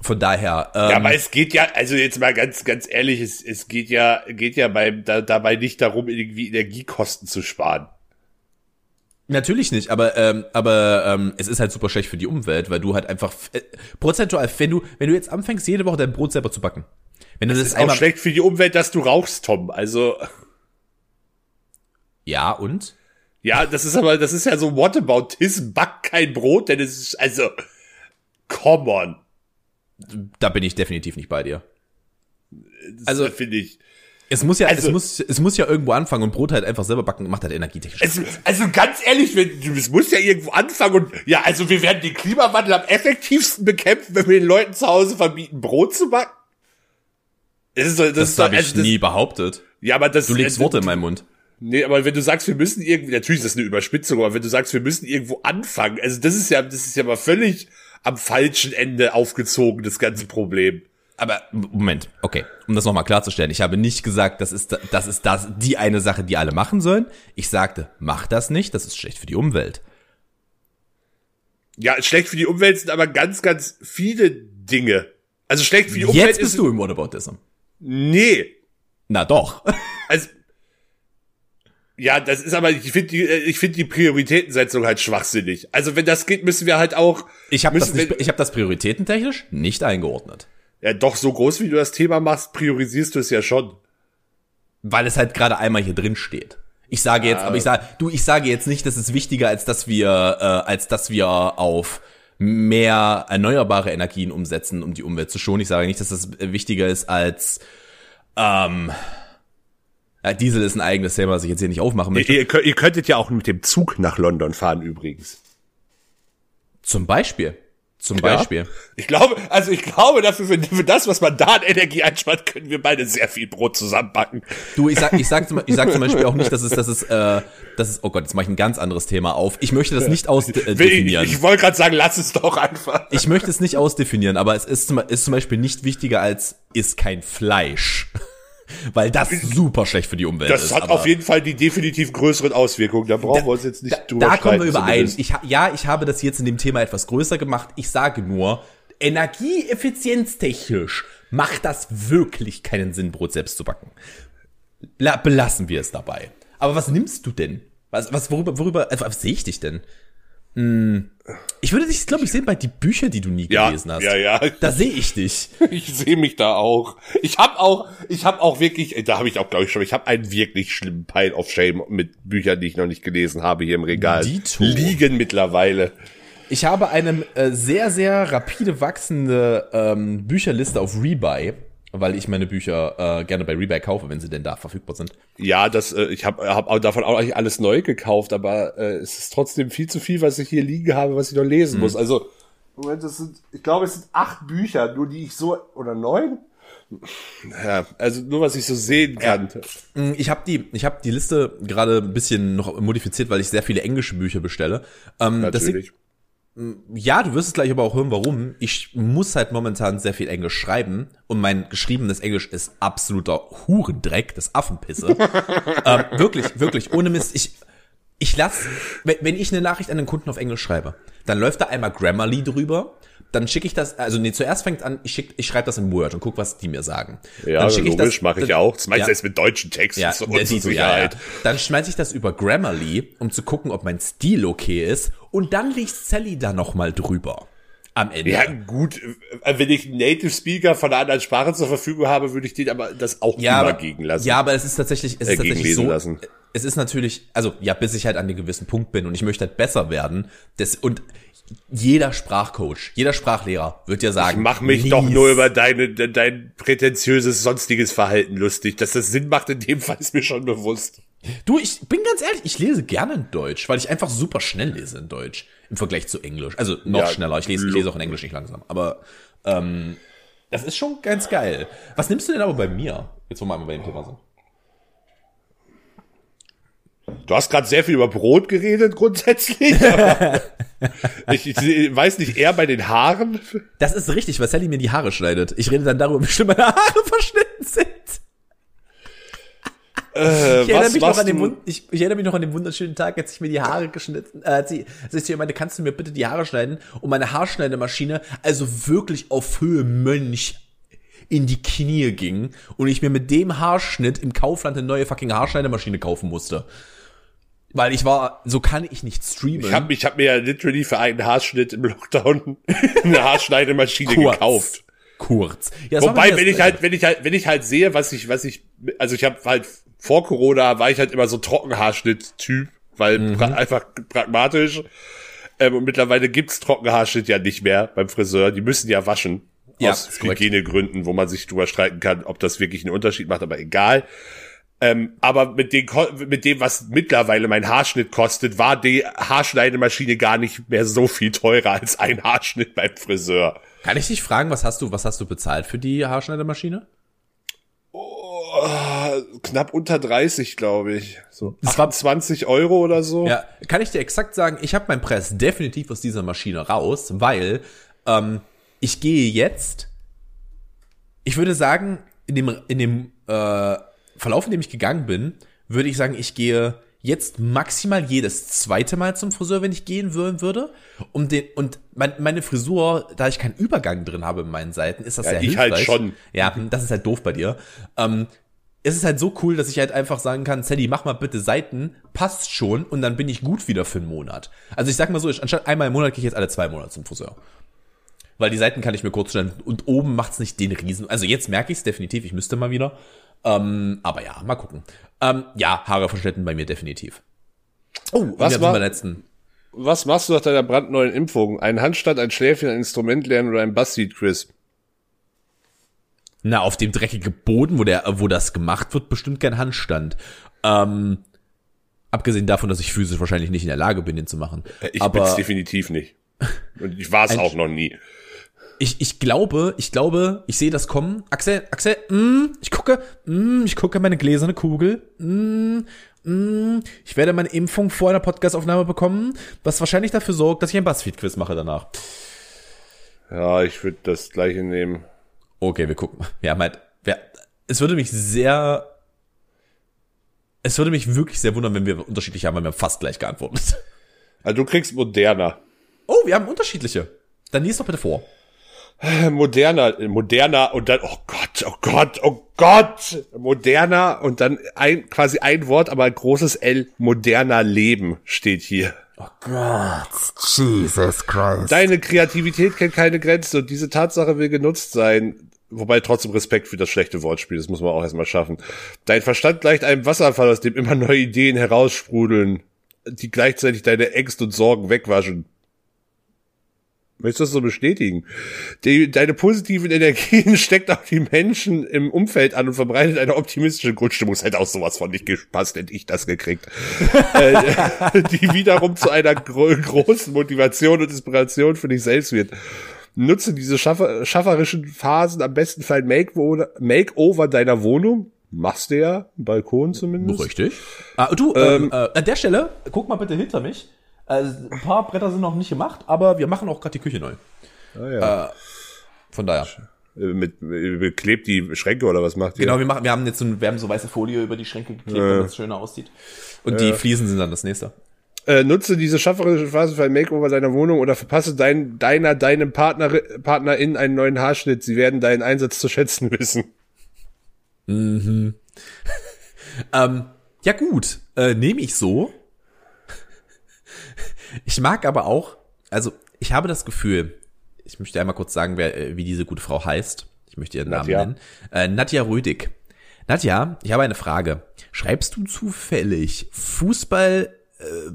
von daher, ähm, Ja, aber es geht ja, also jetzt mal ganz, ganz ehrlich, es, es geht ja, geht ja beim, da, dabei nicht darum, irgendwie Energiekosten zu sparen. natürlich nicht, aber ähm, aber ähm, es ist halt super schlecht für die Umwelt, weil du halt einfach äh, prozentual, wenn du wenn du jetzt anfängst jede Woche dein Brot selber zu backen, wenn du das Ist auch einmal schlecht für die Umwelt, dass du rauchst, Tom. Also, ja und ja, das ist aber, das ist ja so Whataboutism, back kein Brot, denn es ist, also, come on. da bin ich definitiv nicht bei dir. Das Also- finde ich. Es muss ja Also- es muss es muss ja irgendwo anfangen und Brot halt einfach selber backen macht halt energietechnisch. Also, also ganz ehrlich, es muss ja irgendwo anfangen und, ja, also wir werden den Klimawandel am effektivsten bekämpfen, wenn wir den Leuten zu Hause verbieten, Brot zu backen. Das ist, das das habe ich also das- nie behauptet. Ja, aber das Du legst äh, Worte in meinen Mund. Nee, aber wenn du sagst, wir müssen irgendwie, natürlich ist das eine Überspitzung, aber wenn du sagst, wir müssen irgendwo anfangen, also das ist ja, das ist ja mal völlig am falschen Ende aufgezogen, das ganze Problem. Aber Moment, okay, um das nochmal klarzustellen, ich habe nicht gesagt, das ist das ist das die eine Sache, die alle machen sollen. Ich sagte, mach das nicht, das ist schlecht für die Umwelt. Ja, schlecht für die Umwelt sind aber ganz, ganz viele Dinge. Also schlecht für die Umwelt Jetzt ist, bist du im Whataboutism. nee, Na doch. also, ja, das ist aber, ich finde die, äh, ich finde die Prioritätensetzung halt schwachsinnig. Also wenn das geht, müssen wir halt auch, Ich habe das nicht, ich habe das prioritätentechnisch nicht eingeordnet, ja, doch so groß wie du das Thema machst, priorisierst du es ja schon. weil es halt gerade einmal hier drin steht. Ich sage jetzt, aber ich sage, du, ich sage jetzt nicht, das ist wichtiger, als dass wir, äh, als dass wir auf mehr erneuerbare Energien umsetzen, um die Umwelt zu schonen. Ich sage nicht, dass das wichtiger ist als ähm, Ja, Diesel ist ein eigenes Thema, was ich jetzt hier nicht aufmachen möchte. Ihr, ihr, ihr könntet ja auch mit dem Zug nach London fahren übrigens. Zum Beispiel. Zum Beispiel. Ich glaube, also ich glaube, dafür für, für das, was man da an Energie einspart, können wir beide sehr viel Brot zusammenbacken. Du, ich sag, ich sag, zum, ich sag zum Beispiel auch nicht, dass es, dass es, äh, das ist, oh Gott, jetzt mache ich ein ganz anderes Thema auf. Ich möchte das nicht ausdefinieren. Ich, ich wollte gerade sagen, lass es doch einfach. Ich möchte es nicht ausdefinieren, aber es ist ist zum Beispiel nicht wichtiger als ist kein Fleisch. Weil das super schlecht für die Umwelt das ist. Das hat auf jeden Fall die definitiv größeren Auswirkungen. Da brauchen da, wir uns jetzt nicht da, drüber Da kommen wir überein. Ich, ja, ich habe das jetzt in dem Thema etwas größer gemacht. Ich sage nur, energieeffizienztechnisch macht das wirklich keinen Sinn, Brot selbst zu backen. La belassen wir es dabei. Aber was nimmst du denn? Was, was, worüber, worüber, also, was sehe ich dich denn? Hm, ich würde dich, glaube ich, sehen bei die Bücher, die du nie ja, gelesen hast. Ja, ja. Da sehe ich dich. [LAUGHS] Ich sehe mich da auch. Ich habe auch, ich habe auch wirklich, da habe ich auch, glaube ich schon, ich habe einen wirklich schlimmen Pile of Shame mit Büchern, die ich noch nicht gelesen habe hier im Regal. Dito. Liegen mittlerweile. Ich habe eine äh, sehr, sehr rapide wachsende ähm, Bücherliste auf Rebuy weil ich meine Bücher äh, gerne bei Rebuy kaufe, wenn sie denn da verfügbar sind. Ja, das äh, ich habe hab auch davon auch nicht alles neu gekauft, aber äh, es ist trotzdem viel zu viel, was ich hier liegen habe, was ich noch lesen mhm. muss. Also Moment, das sind, ich glaube, es sind acht Bücher, nur die ich so oder neun. Ja, also nur was ich so sehen kann. Ja. Mm, ich habe die, ich habe die Liste gerade ein bisschen noch modifiziert, weil ich sehr viele englische Bücher bestelle. Ähm, Natürlich. Ja, du wirst es gleich aber auch hören, warum. Ich muss halt momentan sehr viel Englisch schreiben und mein geschriebenes Englisch ist absoluter Hurendreck, das Affenpisse. [LAUGHS] ähm, wirklich, wirklich, ohne Mist. Ich, ich lass, wenn, wenn ich eine Nachricht an den Kunden auf Englisch schreibe, dann läuft da einmal Grammarly drüber, dann schicke ich das, also nee, zuerst fängt an, ich, schick, ich schreibe das in Word und guck, was die mir sagen. Ja, dann logisch, ich das, mache ich auch. Das meiste ja, ist mit deutschen Texten ja, zur Dito, ja, ja. Dann schmeiße ich das über Grammarly, um zu gucken, ob mein Stil okay ist. Und dann liest Sally da noch mal drüber. Am Ende. Ja, gut, äh, wenn ich einen Native Speaker von einer anderen Sprache zur Verfügung habe, würde ich den aber das auch ja, immer aber, gegen lassen. Ja, aber es ist tatsächlich, es äh, ist tatsächlich so. Lassen. Es ist natürlich, also ja, bis ich halt an den gewissen Punkt bin und ich möchte halt besser werden. Das, und jeder Sprachcoach, jeder Sprachlehrer wird ja sagen. Ich mach mich lies. doch nur über deine, dein prätentiöses sonstiges Verhalten lustig. Dass das Sinn macht in dem Fall ist mir schon bewusst. Du, ich bin ganz ehrlich, ich lese gerne in Deutsch, weil ich einfach super schnell lese in Deutsch im Vergleich zu Englisch. Also noch Ja, schneller. Ich lese, ich lese auch in Englisch nicht langsam. Aber ähm, das ist schon ganz geil. Was nimmst du denn aber bei mir? Jetzt wo wir einmal bei dem Thema sind. Du hast gerade sehr viel über Brot geredet grundsätzlich. [LAUGHS] ich, ich weiß nicht, eher bei den Haaren. Das ist richtig, weil Sally mir die Haare schneidet. Ich rede dann darüber, wie schlimm meine Haare [LAUGHS] verschnitten sind. Äh, Ich erinnere, was mich noch an den? Wund ich, ich erinnere mich noch an den wunderschönen Tag, als ich mir die Haare geschnitten, äh, als sie, als ich zu ihr meinte, kannst du mir bitte die Haare schneiden? Und meine Haarschneidemaschine, also wirklich auf Höhe Mönch in die Knie ging und ich mir mit dem Haarschnitt im Kaufland eine neue fucking Haarschneidemaschine kaufen musste. Weil ich war, so kann ich nicht streamen. Ich habe ich hab mir ja literally für einen Haarschnitt im Lockdown [LAUGHS] eine Haarschneidemaschine Kurz. gekauft. Kurz. Ja, Wobei, wenn ich halt, wenn ich halt, wenn ich halt sehe, was ich, was ich, also ich habe halt vor Corona war ich halt immer so Trockenhaarschnitt-Typ, weil Mhm. pra einfach pragmatisch. Ähm, und mittlerweile gibt's Trockenhaarschnitt ja nicht mehr beim Friseur. Die müssen ja waschen. Ja, aus. Hygienegründen, wo man sich drüber streiten kann, ob das wirklich einen Unterschied macht, aber egal. Ähm, aber mit, den, Ko- mit dem, was mittlerweile mein Haarschnitt kostet, war die Haarschneidemaschine gar nicht mehr so viel teurer als ein Haarschnitt beim Friseur. Kann ich dich fragen, was hast du, was hast du bezahlt für die Haarschneidemaschine? Oh, knapp unter 30, glaube ich. So Das war- 20 Euro oder so. Ja, kann ich dir exakt sagen, ich habe meinen Preis definitiv aus dieser Maschine raus, weil ähm, ich gehe jetzt, ich würde sagen, in dem, in dem äh, Verlauf, in dem ich gegangen bin, würde ich sagen, ich gehe jetzt maximal jedes zweite Mal zum Friseur, wenn ich gehen würden würde. Um den, und mein, meine Frisur, da ich keinen Übergang drin habe in meinen Seiten, ist das Ja, sehr ich halt hilfreich. schon. Ja, das ist halt doof bei dir. Ähm, es ist halt so cool, dass ich halt einfach sagen kann, Sally, mach mal bitte Seiten, passt schon und dann bin ich gut wieder für einen Monat. Also ich sag mal so, ich, anstatt einmal im Monat gehe ich jetzt alle zwei Monate zum Friseur. Weil die Seiten kann ich mir kurz stellen und oben macht's nicht den Riesen. Also jetzt merke ich's definitiv, ich müsste mal wieder. Ähm, aber ja, mal gucken. Ähm, ja, Haare verschnitten bei mir definitiv. Oh, Was war- letzten? Was machst du nach deiner brandneuen Impfung? Ein Handstand, ein Schläfchen, ein Instrument lernen oder ein Buzzfeed-Quiz? Na, auf dem dreckigen Boden, wo der, wo das gemacht wird, bestimmt kein Handstand. Ähm, abgesehen davon, dass ich physisch wahrscheinlich nicht in der Lage bin, den zu machen. Ich Aber bin's definitiv nicht. Und ich war es auch noch nie. Ich, ich glaube, ich glaube, ich sehe das kommen. Axel, Axel, mm, ich gucke, mm, ich gucke meine gläserne Kugel. Mm, mm, ich werde meine Impfung vor einer Podcastaufnahme bekommen, was wahrscheinlich dafür sorgt, dass ich ein Buzzfeed-Quiz mache danach. Ja, ich würde das gleiche nehmen. Okay, wir gucken. Wir haben halt, wir, es würde mich sehr, es würde mich wirklich sehr wundern, wenn wir unterschiedlich haben, weil wir haben fast gleich geantwortet. Also du kriegst moderner. Oh, wir haben unterschiedliche. Dann lies doch bitte vor. [LAUGHS] Moderner, moderner und dann, oh Gott, oh Gott, oh Gott, moderner und dann ein, quasi ein Wort, aber ein großes L, moderner Leben steht hier. Oh Gott, Jesus Christ. Deine Kreativität kennt keine Grenzen und diese Tatsache will genutzt sein. Wobei trotzdem Respekt für das schlechte Wortspiel, das muss man auch erstmal schaffen. Dein Verstand gleicht einem Wasserfall, aus dem immer neue Ideen heraussprudeln, die gleichzeitig deine Ängste und Sorgen wegwaschen. Möchtest du das so bestätigen? Die, deine positiven Energien [LAUGHS] steckt auch die Menschen im Umfeld an und verbreitet eine optimistische Grundstimmung. Es hätte auch sowas von nicht gepasst, hätte ich das gekriegt. äh, [LAUGHS] die wiederum zu einer gro großen Motivation und Inspiration für dich selbst wird. Nutze diese schaffer schafferischen Phasen am besten für ein Makeover, Makeover deiner Wohnung. Machst du ja, Balkon zumindest. Richtig. Ah, du, ähm, äh, an der Stelle, guck mal bitte hinter mich. Also, ein paar Bretter sind noch nicht gemacht, aber wir machen auch gerade die Küche neu. Ah, ja. Äh, von daher. Äh, mit, mit klebt die Schränke oder was macht ihr? Genau, wir machen, wir haben jetzt so, wir haben so weiße Folie über die Schränke geklebt, damit es schöner aussieht. Und die Fliesen sind dann das nächste. Äh, nutze diese schafferische Phase für ein Makeover deiner Wohnung oder verpasse dein, deiner, deinem Partner, Partnerin einen neuen Haarschnitt. Sie werden deinen Einsatz zu schätzen wissen. Mhm. [LAUGHS] ähm, ja gut, äh, nehme ich so. Ich mag aber auch, also ich habe das Gefühl, ich möchte einmal kurz sagen, wer, äh, wie diese gute Frau heißt. Ich möchte ihren Namen Nadja. nennen. Äh, Nadja Rödig. Nadja, ich habe eine Frage. Schreibst du zufällig Fußball, äh,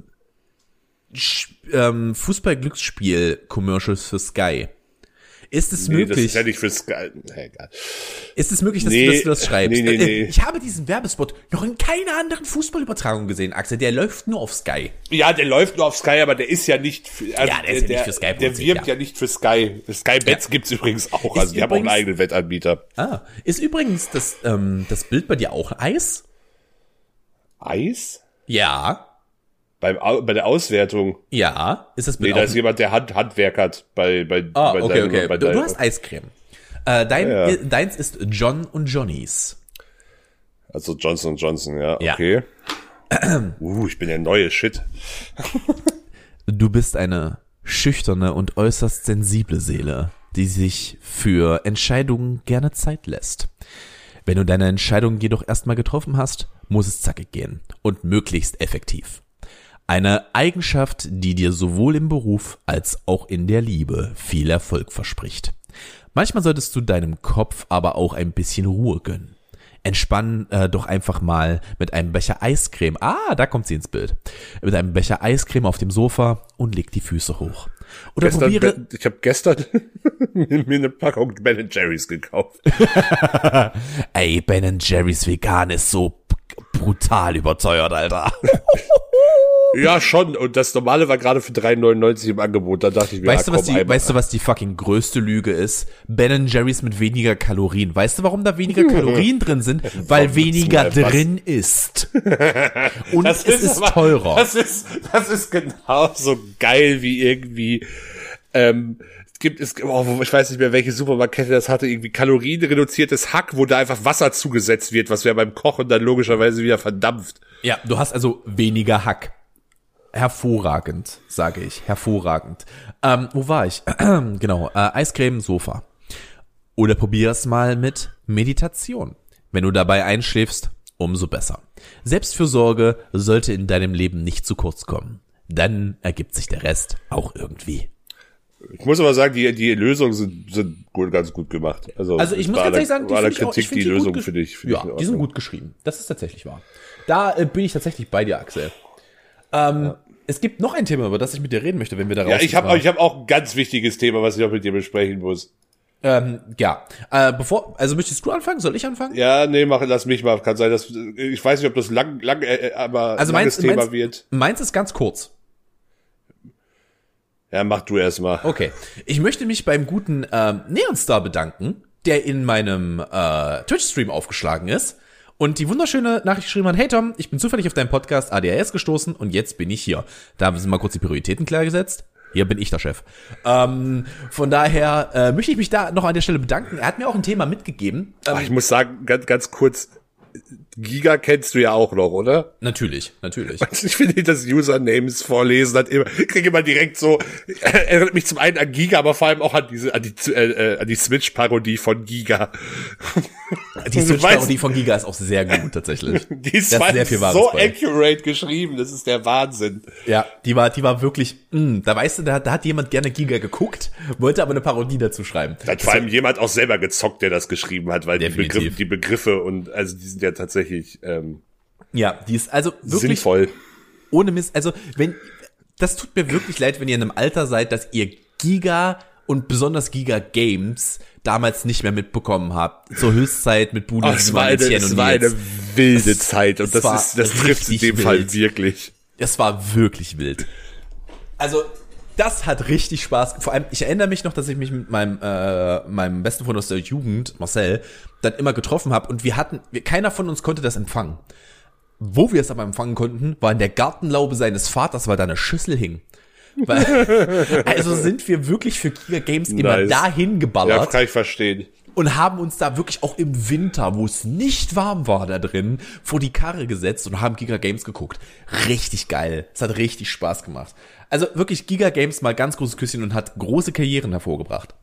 ähm, Fußball-Glücksspiel-Commercials für Sky? Ist es Nee, das möglich? ist ja nicht für Sky. Nee, egal. Ist es möglich, dass, Nee, du, dass du das schreibst? nee, nee, Äh, nee. Ich habe diesen Werbespot noch in keiner anderen Fußballübertragung gesehen, Axel. Der läuft nur auf Sky. Ja, der läuft nur auf Sky, aber der ist ja nicht für, also Ja, der ist ja nicht für Sky Der wirbt ja. ja. nicht für Sky. Sky Bets gibt's übrigens auch. Also die haben auch einen übrigens- eigenen Wettanbieter. Ah, ist übrigens das, ähm, das Bild bei dir auch Eis? Eis? Ja. Beim, bei der Auswertung. Ja. Ist das Nee, da ist jemand, der Hand, Handwerk hat bei, bei, ah, bei okay, deinem- okay. bei Du, du deinem- hast Eiscreme. Äh, dein, Ja, ja. Deins ist John und Johnny's. Also Johnson Johnson, ja, Ja. okay. [CLEARS THROAT] uh, ich bin der neue Shit. [LAUGHS] Du bist eine schüchterne und äußerst sensible Seele, die sich für Entscheidungen gerne Zeit lässt. Wenn du deine Entscheidung jedoch erstmal getroffen hast, muss es zackig gehen und möglichst effektiv. Eine Eigenschaft, die dir sowohl im Beruf als auch in der Liebe viel Erfolg verspricht. Manchmal solltest du deinem Kopf aber auch ein bisschen Ruhe gönnen. Entspann äh, doch einfach mal mit einem Becher Eiscreme. Ah, da kommt sie ins Bild. Mit einem Becher Eiscreme auf dem Sofa und leg die Füße hoch. Oder Gestern, probiere. ich habe gestern [LAUGHS] mir eine Packung Ben Jerry's gekauft. [LAUGHS] Ey, Ben Jerry's vegan ist so brutal überteuert, Alter. [LAUGHS] [LAUGHS] Ja, schon. Und das normale war gerade für 3,99 im Angebot. Da dachte ich mir, Weißt du, ja, was komm, die, einmal. weißt du, was die fucking größte Lüge ist? Ben Jerry's mit weniger Kalorien. Weißt du, warum da weniger Kalorien drin sind? [LAUGHS] Weil weniger drin ist. [LAUGHS] Und Das es ist aber- teurer. Das ist, das ist genauso geil wie irgendwie, ähm, es gibt, es, oh, ich weiß nicht mehr, welche Supermarktkette das hatte, irgendwie kalorienreduziertes Hack, wo da einfach Wasser zugesetzt wird, was ja beim Kochen dann logischerweise wieder verdampft. Ja, du hast also weniger Hack. Hervorragend, sage ich. Hervorragend. Ähm, wo war ich? [CLEARS THROAT] genau, äh, Eiscreme, Sofa. Oder probier es mal mit Meditation. Wenn du dabei einschläfst, umso besser. Selbstfürsorge sollte in deinem Leben nicht zu kurz kommen. Dann ergibt sich der Rest auch irgendwie. Ich muss aber sagen, die, die Lösungen sind, sind gut, ganz gut gemacht. Also, Also ich muss ehrlich sagen, die, aller find ich auch, ich Kritik, find die die gut Lösung finde ich, finde Ja, ich die sind gut geschrieben. Das ist tatsächlich wahr. Da äh, bin ich tatsächlich bei dir, Axel. Ähm, Es gibt noch ein Thema, über das ich mit dir reden möchte, wenn wir da Ja, ich habe hab auch ein ganz wichtiges Thema, was ich auch mit dir besprechen muss. Ähm, ja, äh, bevor, also möchtest du anfangen? Soll ich anfangen? Ja, nee, mach, lass mich mal. Kann sein, dass ich weiß nicht, ob das lang, lang, äh, aber Also langes meins, Thema meins, wird. meins ist ganz kurz. Ja, mach du erst mal. Okay. Ich möchte mich beim guten ähm, Neonstar bedanken, der in meinem äh, Twitch-Stream aufgeschlagen ist und die wunderschöne Nachricht geschrieben hat, hey Tom, ich bin zufällig auf deinen Podcast ADHS gestoßen und jetzt bin ich hier. Da haben sie mal kurz die Prioritäten klargesetzt. Hier bin ich der Chef. Ähm, von daher äh, möchte ich mich da noch an der Stelle bedanken. Er hat mir auch ein Thema mitgegeben. Ähm, Ach, ich muss sagen, ganz, ganz kurz, Giga kennst du ja auch noch, oder? natürlich, natürlich. Ich finde das Usernames vorlesen hat immer, kriege immer direkt so, erinnert mich zum einen an Giga, aber vor allem auch an diese, an die, äh, äh, an die Switch-Parodie von Giga. Die Switch-Parodie von Giga ist auch sehr gut, tatsächlich. [LAUGHS] Die ist, ist sehr viel Wahres so bei. accurate geschrieben, das ist der Wahnsinn. Ja, die war, die war wirklich, mh, da weißt du, da, da hat jemand gerne Giga geguckt, wollte aber eine Parodie dazu schreiben. Da hat vor allem jemand auch selber gezockt, der das geschrieben hat, weil die. Begriffe, die Begriffe und also die sind ja tatsächlich ähm, Ja, die ist also wirklich sinnvoll. ohne Mist. Also wenn, das tut mir wirklich leid, wenn ihr in einem Alter seid, dass ihr Giga und besonders Giga Games damals nicht mehr mitbekommen habt. Zur Höchstzeit mit Budi, Oh, es war eine, es und war eine wilde Es- Zeit und das ist, das trifft in dem Fall wild. wirklich. Es war wirklich wild. Also, das hat richtig Spaß. Vor allem, ich erinnere mich noch, dass ich mich mit meinem, äh, meinem besten Freund aus der Jugend, Marcel, dann immer getroffen habe und wir hatten, wir, keiner von uns konnte das empfangen. Wo wir es aber empfangen konnten, war in der Gartenlaube seines Vaters, weil da eine Schüssel hing. Weil, [LAUGHS] also sind wir wirklich für Giga Games immer Nice. dahin Ja, geballert kann ich verstehen. Und haben uns da wirklich auch im Winter, wo es nicht warm war da drin, vor die Karre gesetzt und haben Giga Games geguckt. Richtig geil. Es hat richtig Spaß gemacht. Also wirklich Giga Games mal ganz großes Küsschen und hat große Karrieren hervorgebracht.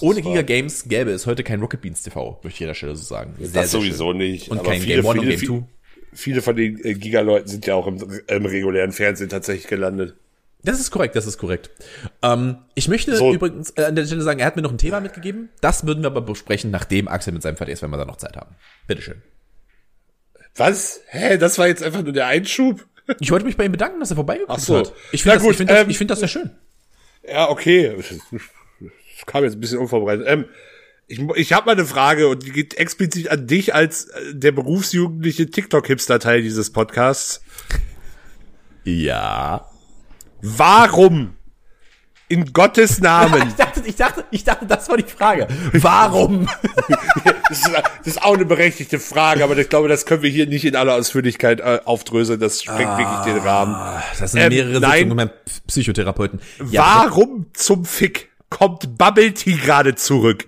Ohne Giga Games gäbe es heute kein Rocket Beans TV, möchte ich an der Stelle so sagen. Sehr, das sehr sowieso schön. nicht. Und kein viele, Game One und viele, Game Two. Viele von den äh, Giga-Leuten sind ja auch im, im regulären Fernsehen tatsächlich gelandet. Das ist korrekt, das ist korrekt. Ähm, ich möchte So. übrigens äh, an der Stelle sagen, er hat mir noch ein Thema mitgegeben. Das würden wir aber besprechen, nachdem Axel mit seinem Vater ist, wenn wir da noch Zeit haben. Bitteschön. Was? Hä? Das war jetzt einfach nur der Einschub? Ich wollte mich bei ihm bedanken, dass er vorbeigekommen Ach so. hat. Ich finde das, gut, ich find das, ähm, ich find das sehr schön. Ja, okay. Das kam jetzt ein bisschen unvorbereitet. Ähm, ich ich habe mal eine Frage und die geht explizit an dich als äh, der berufsjugendliche TikTok-Hipster-Teil dieses Podcasts. Ja. Warum in Gottes Namen [LAUGHS] Ich dachte, ich dachte, ich dachte, das war die Frage. Warum? [LAUGHS] Das ist, das ist auch eine berechtigte Frage, aber ich glaube, das können wir hier nicht in aller Ausführlichkeit äh, aufdröseln. Das sprengt wirklich den Rahmen. Das sind Ähm, mehrere nein. Sitzungen mit meinem Psychotherapeuten. Ja, Warum zum Fick kommt Bubble Tea gerade zurück?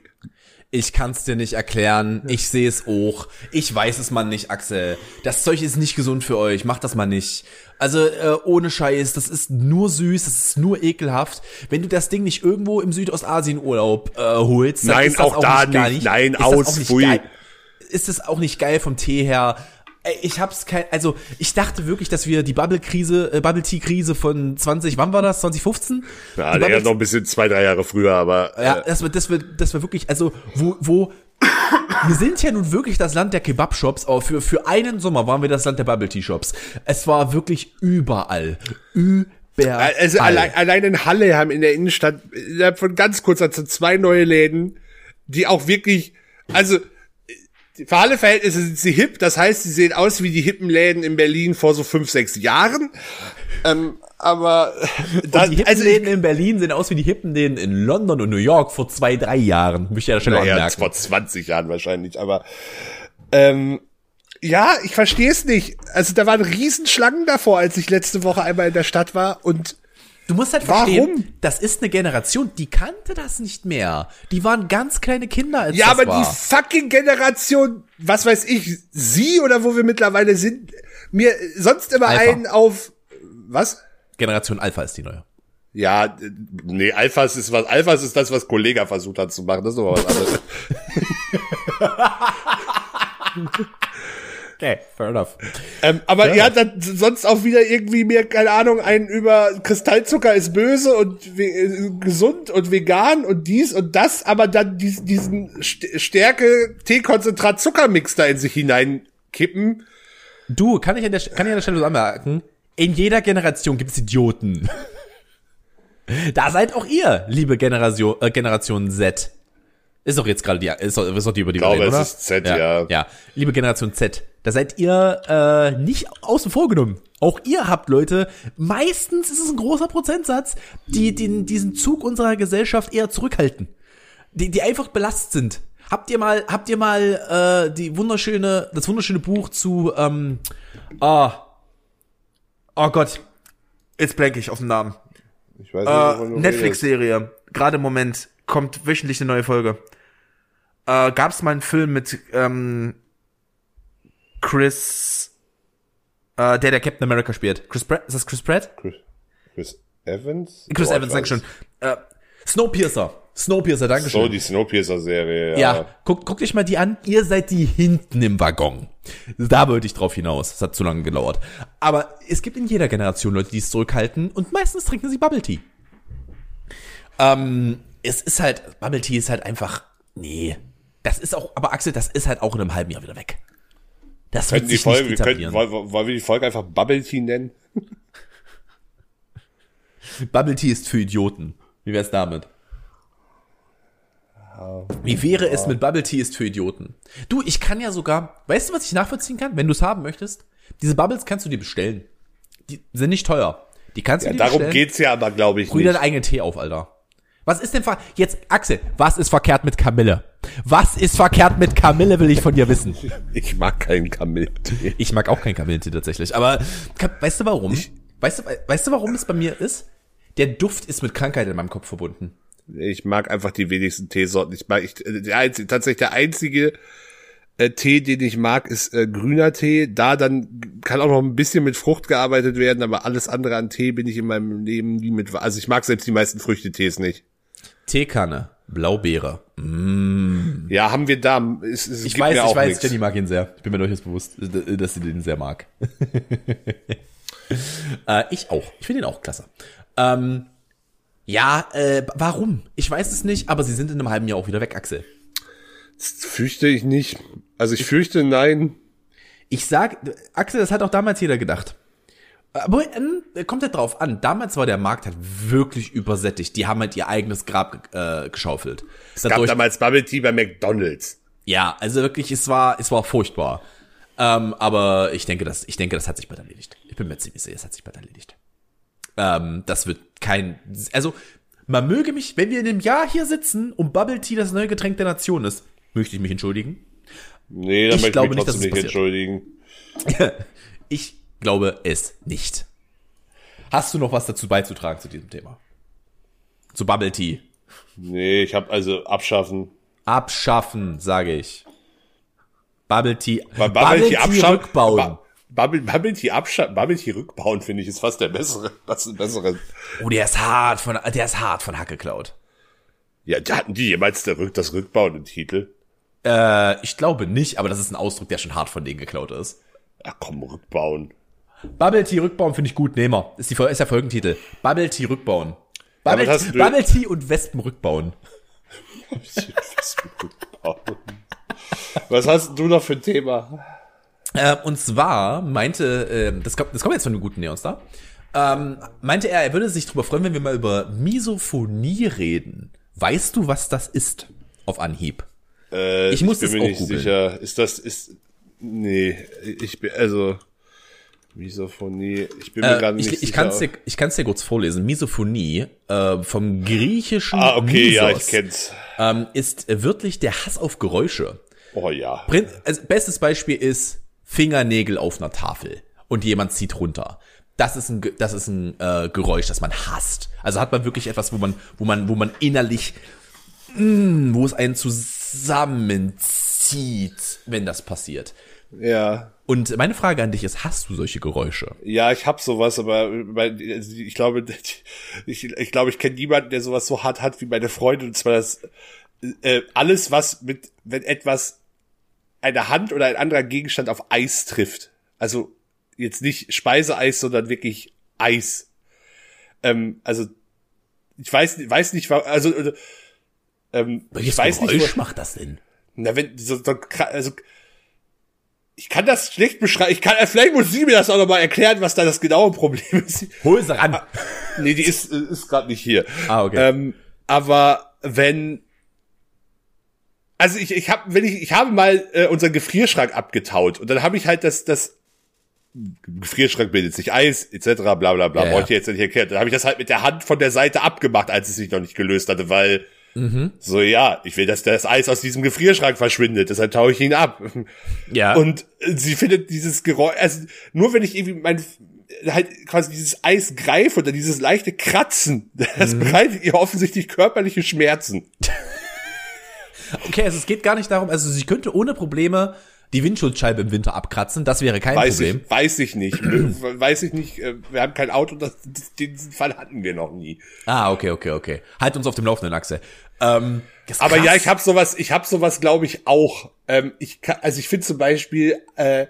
Ich kann's dir nicht erklären. Ich sehe es auch. Ich weiß es mal nicht, Axel. Das Zeug ist nicht gesund für euch. Macht das mal nicht. Also äh, ohne Scheiß, das ist nur süß, das ist nur ekelhaft. Wenn du das Ding nicht irgendwo im Südostasien Urlaub äh, holst, dann Nein, ist das auch da gar nicht. Nein, ist das aus, auch nicht geil. Ist es auch nicht geil vom Tee her? Ich hab's kein, also ich dachte wirklich, dass wir die Bubble-Krise, äh, Bubble-Tea-Krise von 20, wann war das? 2015? Ja, der noch ein bisschen zwei, drei Jahre früher, aber ja, äh, das wird, das wird, das wird wirklich, also, wo, wo, wir sind ja nun wirklich das Land der Kebab-Shops, aber für, für einen Sommer waren wir das Land der Bubble-Tea-Shops. Es war wirklich überall. Überall. also allein, allein in Halle haben in der Innenstadt innerhalb von ganz kurzer Zeit zwei neue Läden, die auch wirklich, also für alle Verhältnisse sind sie hip, das heißt, sie sehen aus wie die hippen Läden in Berlin vor so fünf, sechs Jahren. Ähm, aber [LAUGHS] da, die also Hippenläden in Berlin sehen aus wie die Hippenläden in London und New York vor zwei, drei Jahren. Möchte ich ja schon naja, anmerken. vor 20 Jahren wahrscheinlich, aber ähm, ja, ich verstehe es nicht. Also da waren Riesenschlangen davor, als ich letzte Woche einmal in der Stadt war und Du musst halt Warum? verstehen, das ist eine Generation, die kannte das nicht mehr. Die waren ganz kleine Kinder, als Ja, das aber war. die fucking Generation, was weiß ich, sie oder wo wir mittlerweile sind, mir sonst immer Alpha. einen auf, was? Generation Alpha ist die neue. Ja, nee, Alphas ist was, Alphas ist das, was Kollega versucht hat zu machen, das ist doch was anderes. [LAUGHS] Okay, fair enough. ähm, aber ja, dann sonst auch wieder irgendwie mir, keine Ahnung, einen über Kristallzucker ist böse und äh, gesund und vegan und dies und das, aber dann dies, diesen St- Stärke Teekonzentrat Zuckermix da in sich hineinkippen. Du, kann ich an der, kann ich an der Stelle so anmerken, in jeder Generation gibt es Idioten. Da seid auch ihr, liebe Generation, äh, Generation Z. Ist doch jetzt gerade die, ist doch, ist doch die über die Ich glaube, reden, es oder? ist Z, ja. Ja, liebe Generation Z, da seid ihr äh, nicht außen vor genommen. Auch ihr habt Leute, meistens ist es ein großer Prozentsatz, die den, diesen Zug unserer Gesellschaft eher zurückhalten. Die, die einfach belastet sind. Habt ihr mal, habt ihr mal äh, die wunderschöne, das wunderschöne Buch zu, ähm, ah, oh Gott, jetzt blank ich auf den Namen. Ich weiß nicht, Äh, Netflix-Serie. Gerade im Moment kommt wöchentlich eine neue Folge. Äh, Gab es mal einen Film mit ähm, Chris, äh, der der Captain America spielt. Chris Pratt? Ist das Chris Pratt? Chris, Chris Evans? Chris Boah, Evans, ich weiß Dankeschön. Äh, Snowpiercer. Snowpiercer, Dankeschön. So, die Snowpiercer-Serie, ja. ja, guckt, guckt euch mal die an. Ihr seid die hinten im Waggon. Da wollte ich drauf hinaus. Das hat zu lange gedauert. Aber es gibt in jeder Generation Leute, die es zurückhalten und meistens trinken sie Bubble Tea. Ähm, es ist halt, Bubble Tea ist halt einfach, nee. Das ist auch, aber Axel, das ist halt auch in einem halben Jahr wieder weg. Das wird Könnten die Folge, wir könnten, wollen, wollen wir die Folge einfach Bubble Tea nennen? Bubble Tea ist für Idioten. Wie wär's damit? Wie wäre es mit Bubble Tea ist für Idioten? Du, ich kann ja sogar, weißt du, was ich nachvollziehen kann? Wenn du es haben möchtest, diese Bubbles kannst du dir bestellen. Die sind nicht teuer. Die kannst du Ja, dir darum bestellen. geht's ja aber, glaube ich, Brüh deinen eigenen Tee auf, Alter. Was ist denn ver jetzt Axel, was ist verkehrt mit Kamille? Was ist verkehrt mit Kamille, will ich von dir wissen. [LAUGHS] Ich mag keinen Kamillentee. Ich mag auch keinen Kamillentee tatsächlich, aber weißt du warum? weißt du weißt du warum es bei mir ist? Der Duft ist mit Krankheit in meinem Kopf verbunden. Ich mag einfach die wenigsten Teesorten. Ich mag, ich, der einzige, tatsächlich der einzige äh, Tee, den ich mag, ist äh, grüner Tee. Da dann kann auch noch ein bisschen mit Frucht gearbeitet werden, aber alles andere an Tee bin ich in meinem Leben nie mit. Also ich mag selbst die meisten Früchtetees nicht. Teekanne, Blaubeere. Ja, haben wir da. Es, es Ich weiß, mir ich auch weiß, nichts. Jenny mag ihn sehr. Ich bin mir durchaus bewusst, äh, dass sie den sehr mag. [LAUGHS] äh, ich auch. Ich finde ihn auch klasse. Ähm, ja, äh, warum? Ich weiß es nicht, aber sie sind in einem halben Jahr auch wieder weg, Axel. Das fürchte ich nicht. Also ich fürchte nein. Ich sag, Axel, das hat auch damals jeder gedacht. Aber ähm, kommt halt drauf an. Damals war der Markt halt wirklich übersättigt. Die haben halt ihr eigenes Grab äh, geschaufelt. Es gab damals Bubble Tea bei McDonalds. ja, also wirklich, es war, es war furchtbar. Ähm, aber ich denke, das, ich denke, das hat sich bald erledigt. Ich bin mir ziemlich sicher, es hat sich bald erledigt. Ähm, das wird kein, also man möge mich, wenn wir in einem Jahr hier sitzen und Bubble Tea das neue Getränk der Nation ist, möchte ich mich entschuldigen. Nee, da Ich möchte ich glaube mich nicht, dass trotzdem es nicht entschuldigen. [LAUGHS] Ich glaube es nicht. Hast du noch was dazu beizutragen zu diesem Thema? Zu Bubble Tea. Nee, ich habe also abschaffen. Abschaffen, sage ich. Bubble Tea. Bei Bubble, Tea abschaffen. rückbauen. Bubble, Bubble Tea abschaffen. Bubble Tea rückbauen finde ich ist fast der bessere, [LAUGHS] fast der bessere. Oh, der ist hart von, der ist hart von Hacke geklaut. Ja, da hatten die jemals der Rück, das Rückbauen im Titel? Äh, ich glaube nicht, aber das ist ein Ausdruck, der schon hart von denen geklaut ist. Ach komm, Rückbauen. Bubble Tea rückbauen finde ich gut, nehmen wir. Ist, die, ist der Folgentitel. Bubble Tea rückbauen. Bubble, du- [LAUGHS] Bubble Tea und Wespen rückbauen. Was hast du noch für ein Thema? Äh, und zwar meinte, äh, das, kommt, das kommt jetzt von dem guten Neonstar, ähm, meinte er, er würde sich darüber freuen, wenn wir mal über Misophonie reden. Weißt du, was das ist? Auf Anhieb. Äh, Ich muss bin das mir nicht googeln. sicher. Ist das, ist, nee, ich bin, also, Misophonie, ich bin mir Äh, gerade nicht ich sicher. ich kann es dir, ich kann's dir kurz vorlesen. Misophonie äh, vom griechischen ah, okay, ja, ich Misos, kenn's. ähm, ist wörtlich der Hass auf Geräusche. Oh ja. Prin also, bestes Beispiel ist Fingernägel auf einer Tafel und jemand zieht runter. Das ist ein, das ist ein äh, Geräusch, das man hasst. Also hat man wirklich etwas, wo man, wo man, wo man innerlich, mh, wo es einen zusammenzieht, wenn das passiert. Ja. Und meine Frage an dich ist, hast du solche Geräusche? Ja, ich hab sowas, aber also ich glaube, ich, ich glaube, ich kenne niemanden, der sowas so hart hat wie meine Freundin. Und zwar das äh, alles, was mit, wenn etwas eine Hand oder ein anderer Gegenstand auf Eis trifft. Also jetzt nicht Speiseeis, sondern wirklich Eis. Ähm, also ich weiß, weiß nicht, also äh, ähm, ich Welches weiß Geräusch nicht, wo, macht das denn? na, wenn, so, so, also, ich kann das schlecht beschreiben. Ich kann, vielleicht muss sie mir das auch nochmal erklären, was da das genaue Problem ist. Hol sie ran. Nee, die ist, äh, ist gerade nicht hier. Ah, okay. Ähm, aber wenn also ich, ich habe, wenn ich, ich habe mal äh, unseren Gefrierschrank abgetaut und dann habe ich halt das, das Gefrierschrank bildet sich Eis, etc., bla bla bla, Ja, ja, ich jetzt nicht erklärt. Dann habe ich das halt mit der Hand von der Seite abgemacht, als es sich noch nicht gelöst hatte, weil Mhm. so, ja, ich will, dass das Eis aus diesem Gefrierschrank verschwindet, deshalb taue ich ihn ab. Ja. Und äh, sie findet dieses Geräusch, also nur wenn ich irgendwie mein halt quasi dieses Eis greife oder dieses leichte Kratzen, das Mhm. bereitet ihr offensichtlich körperliche Schmerzen. [LAUGHS] Okay, also es geht gar nicht darum, also sie könnte ohne Probleme die Windschutzscheibe im Winter abkratzen, das wäre kein Weiß Problem. ich, weiß ich nicht. [CLEARS THROAT] weiß ich nicht. äh, Wir haben kein Auto, das, das, diesen Fall hatten wir noch nie. Ah, okay, okay, okay. Halt uns auf dem Laufenden, Axel. Ähm, das Aber krass. ja, ich habe sowas, ich habe sowas, glaube ich, auch. Ähm, ich kann, also ich finde zum Beispiel äh,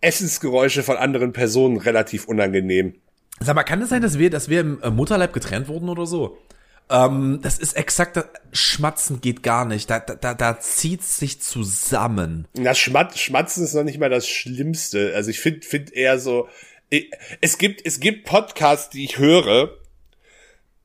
Essensgeräusche von anderen Personen relativ unangenehm. Sag mal, kann es sein, dass wir, dass wir im äh, Mutterleib getrennt wurden oder so? Ähm, das ist exakt, das- Schmatzen geht gar nicht. Da, da, da, zieht sich zusammen. Das Schmat Schmatzen ist noch nicht mal das Schlimmste. Also ich finde find eher so. ich- Es gibt, es gibt Podcasts, die ich höre,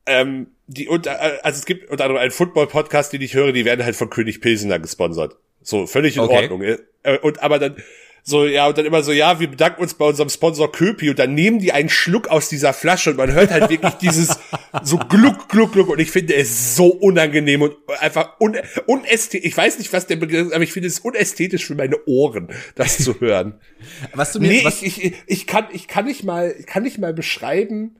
ähm, die unter, also es gibt unter anderem einen Football-Podcast, den ich höre, die werden halt von König Pilsener gesponsert. So, völlig in Okay. Ordnung. Äh, Und aber dann, so, ja, und dann immer so, ja, wir bedanken uns bei unserem Sponsor Köpi und dann nehmen die einen Schluck aus dieser Flasche und man hört halt wirklich dieses [LAUGHS] so gluck, gluck, gluck und ich finde es so unangenehm und einfach un unästhetisch. Ich weiß nicht, was der Begriff ist, aber ich finde es unästhetisch für meine Ohren, das zu hören. [LAUGHS] Was du mir, Nee, was, ich, ich, ich kann, ich kann nicht mal, kann nicht mal beschreiben.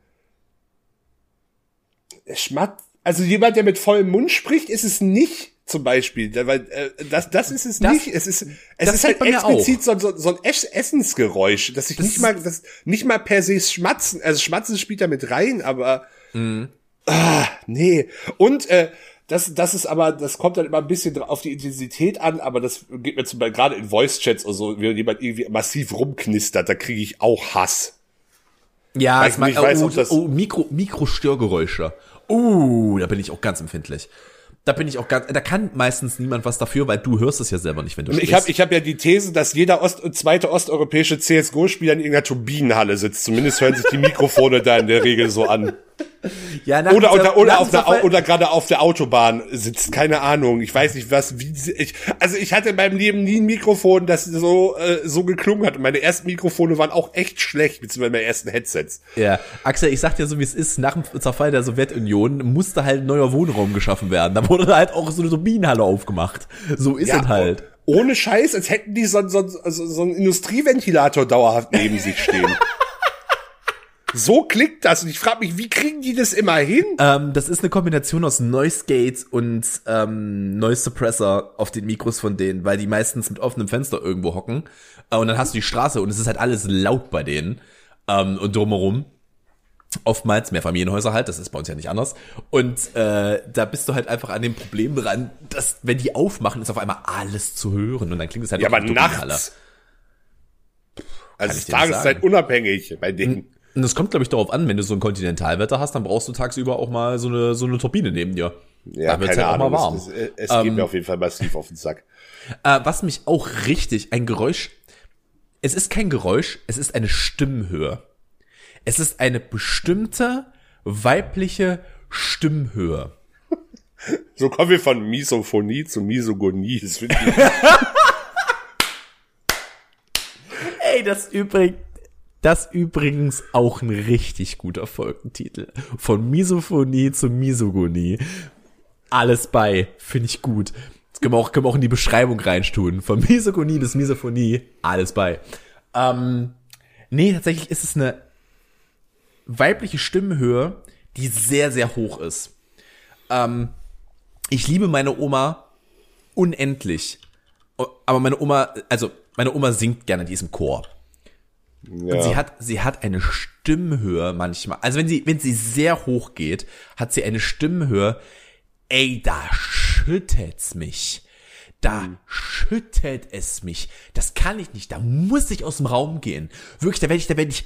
Schmatt, also jemand, der mit vollem Mund spricht, ist es nicht zum Beispiel, weil äh, das, das ist es Das- nicht. Es ist, es ist halt explizit so, so, so ein Ess Essensgeräusch, dass ich Das nicht mal, das nicht mal per se Schmatzen, also Schmatzen spielt da mit rein, aber Mhm. ah, nee. Und äh, das, das ist aber, das kommt dann immer ein bisschen auf die Intensität an, aber das geht mir zum Beispiel gerade in Voice-Chats oder so, wenn jemand irgendwie massiv rumknistert, da kriege ich auch Hass. ja, ich mein, ich weiß, oh, das- oh, Mikro, Mikrostörgeräusche. Uh, da bin ich auch ganz empfindlich. Da bin ich auch ganz, da kann meistens niemand was dafür, weil du hörst es ja selber nicht, wenn du Ich sprichst. habe ich hab ja die These, dass jeder Ost zweite osteuropäische CSGO-Spieler in irgendeiner Turbinenhalle sitzt. Zumindest hören sich die Mikrofone da in der Regel so an. [LAUGHS] ja, nach Oder, dieser- oder, oder, auf der, oder gerade auf der Autobahn sitzt. Keine Ahnung. Ich weiß nicht, was, wie, ich, also ich hatte in meinem Leben nie ein Mikrofon, das so, äh, so geklungen hat. Und meine ersten Mikrofone waren auch echt schlecht, beziehungsweise meine ersten Headsets. Ja, Axel, ich sag dir so, wie es ist, nach dem Zerfall der Sowjetunion musste halt ein neuer Wohnraum geschaffen werden. Da wurde halt auch so eine Turbinenhalle aufgemacht. So ist es halt. Ohne Scheiß, als hätten die so, so, so, so einen Industrieventilator dauerhaft neben sich stehen. [LAUGHS] so klickt das. Und ich frage mich, wie kriegen die das immer hin? Ähm, das ist eine Kombination aus Noise Gate und ähm, Noise Suppressor auf den Mikros von denen, weil die meistens mit offenem Fenster irgendwo hocken. Äh, und dann hast du die Straße und es ist halt alles laut bei denen. Ähm, und drumherum. Oftmals Mehrfamilienhäuser halt, das ist bei uns ja nicht anders. Und äh, da bist du halt einfach an dem Problem dran, dass, wenn die aufmachen, ist auf einmal alles zu hören. Und dann klingt es halt Ja, aber nachts. Also dir nicht Tageszeit unabhängig bei denen. Und das kommt, glaube ich, darauf an, wenn du so ein Kontinentalwetter hast, dann brauchst du tagsüber auch mal so eine, so eine Turbine neben dir. Ja, da wird's keine halt auch Ahnung. mal warm. Es, es, es Ähm, geht mir auf jeden Fall massiv auf den Sack. [LAUGHS] Äh, was mich auch richtig, ein Geräusch, es ist kein Geräusch, es ist eine Stimmhöhe. Es ist eine bestimmte weibliche Stimmhöhe. [LAUGHS] So kommen wir von Misophonie zu Misogonie. Das finde ich [LAUGHS] Ey, das übrigens, das übrigens auch ein richtig guter Folgentitel. Von Misophonie zu Misogonie. Alles bei, finde ich gut. Das können wir auch, können wir auch in die Beschreibung reinstun. Von Misogonie bis Misophonie, alles bei. Ähm, nee, tatsächlich ist es eine weibliche Stimmhöhe, die sehr, sehr hoch ist. Ähm, ich liebe meine Oma unendlich. Aber meine Oma, also meine Oma singt gerne, die ist Chor. Und sie hat, sie hat eine Stimmhöhe manchmal. Also wenn sie, wenn sie sehr hoch geht, hat sie eine Stimmhöhe. Ey, da schüttet's mich. Da schüttet es mich. Das kann ich nicht. Da muss ich aus dem Raum gehen. Wirklich, da werde ich, da werde ich,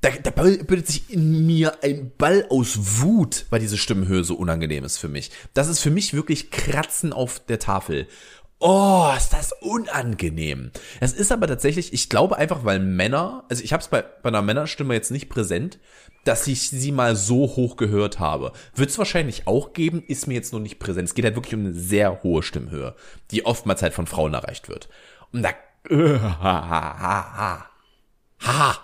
da, da bildet sich in mir ein Ball aus Wut, weil diese Stimmhöhe so unangenehm ist für mich. Das ist für mich wirklich Kratzen auf der Tafel. Oh, ist das unangenehm. Es ist aber tatsächlich, ich glaube einfach, weil Männer, also ich habe es bei, bei einer Männerstimme jetzt nicht präsent, dass ich sie mal so hoch gehört habe. Wird es wahrscheinlich auch geben, ist mir jetzt noch nicht präsent. Es geht halt wirklich um eine sehr hohe Stimmhöhe, die oftmals halt von Frauen erreicht wird. Und da, [LAUGHS] äh, ha, ha, ha, ha, ha.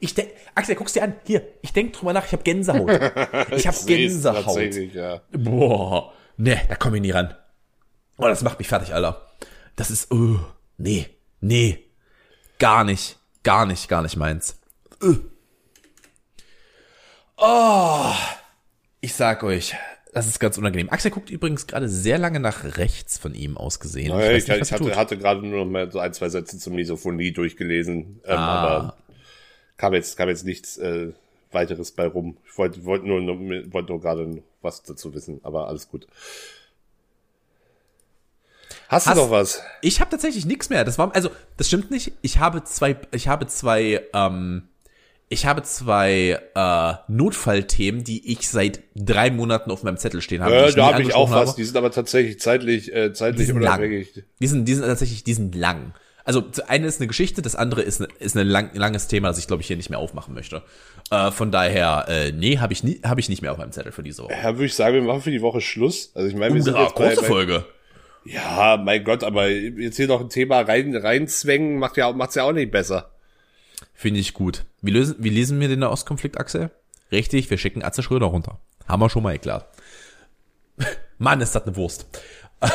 Ich denk, Axel, guck's dir an. Hier, ich denk drüber nach, ich habe Gänsehaut. [LAUGHS] Ich habe Gänsehaut. Ja. Boah, ne, da komme ich nie ran. Oh, das macht mich fertig, Alter. Das ist, uh, nee, nee, gar nicht, gar nicht, gar nicht meins. Uh. Oh, ich sag euch, das ist ganz unangenehm. Axel guckt übrigens gerade sehr lange nach rechts von ihm ausgesehen. Naja, ich, nicht, ich hatte, hatte gerade nur noch mal so ein, zwei Sätze zum Misophonie durchgelesen, ähm, ah. aber kam jetzt, kam jetzt nichts äh, weiteres bei rum. Ich wollte wollte nur, nur, wollte nur gerade was dazu wissen, aber alles gut. Hast, Hast du noch was? Ich habe tatsächlich nichts mehr. Das war also das stimmt nicht. Ich habe zwei ich habe zwei ähm, ich habe zwei äh, Notfallthemen, die ich seit drei Monaten auf meinem Zettel stehen habe. Ja, da habe ich auch was. Habe. Die sind aber tatsächlich zeitlich äh, zeitlich die unabhängig. Lang. Die sind die sind tatsächlich die sind lang. Also eine ist eine Geschichte, das andere ist ein ist ein lang, langes Thema, das ich glaube ich hier nicht mehr aufmachen möchte. Äh, von daher, äh, nee, habe ich nie, habe ich nicht mehr auf meinem Zettel für diese Woche. Ja, würde ich sagen, wir machen für die Woche Schluss. Also ich meine, wir sind jetzt große bei, bei, Folge. Ja, mein Gott, aber jetzt hier noch ein Thema rein, reinzwängen, macht ja, macht's ja auch nicht besser. Finde ich gut. Wie lösen, wie lesen wir den Nahostkonflikt, Axel? Richtig, wir schicken Atze Schröder runter. Haben wir schon mal erklärt. [LAUGHS] Mann, ist das eine Wurst. [LAUGHS]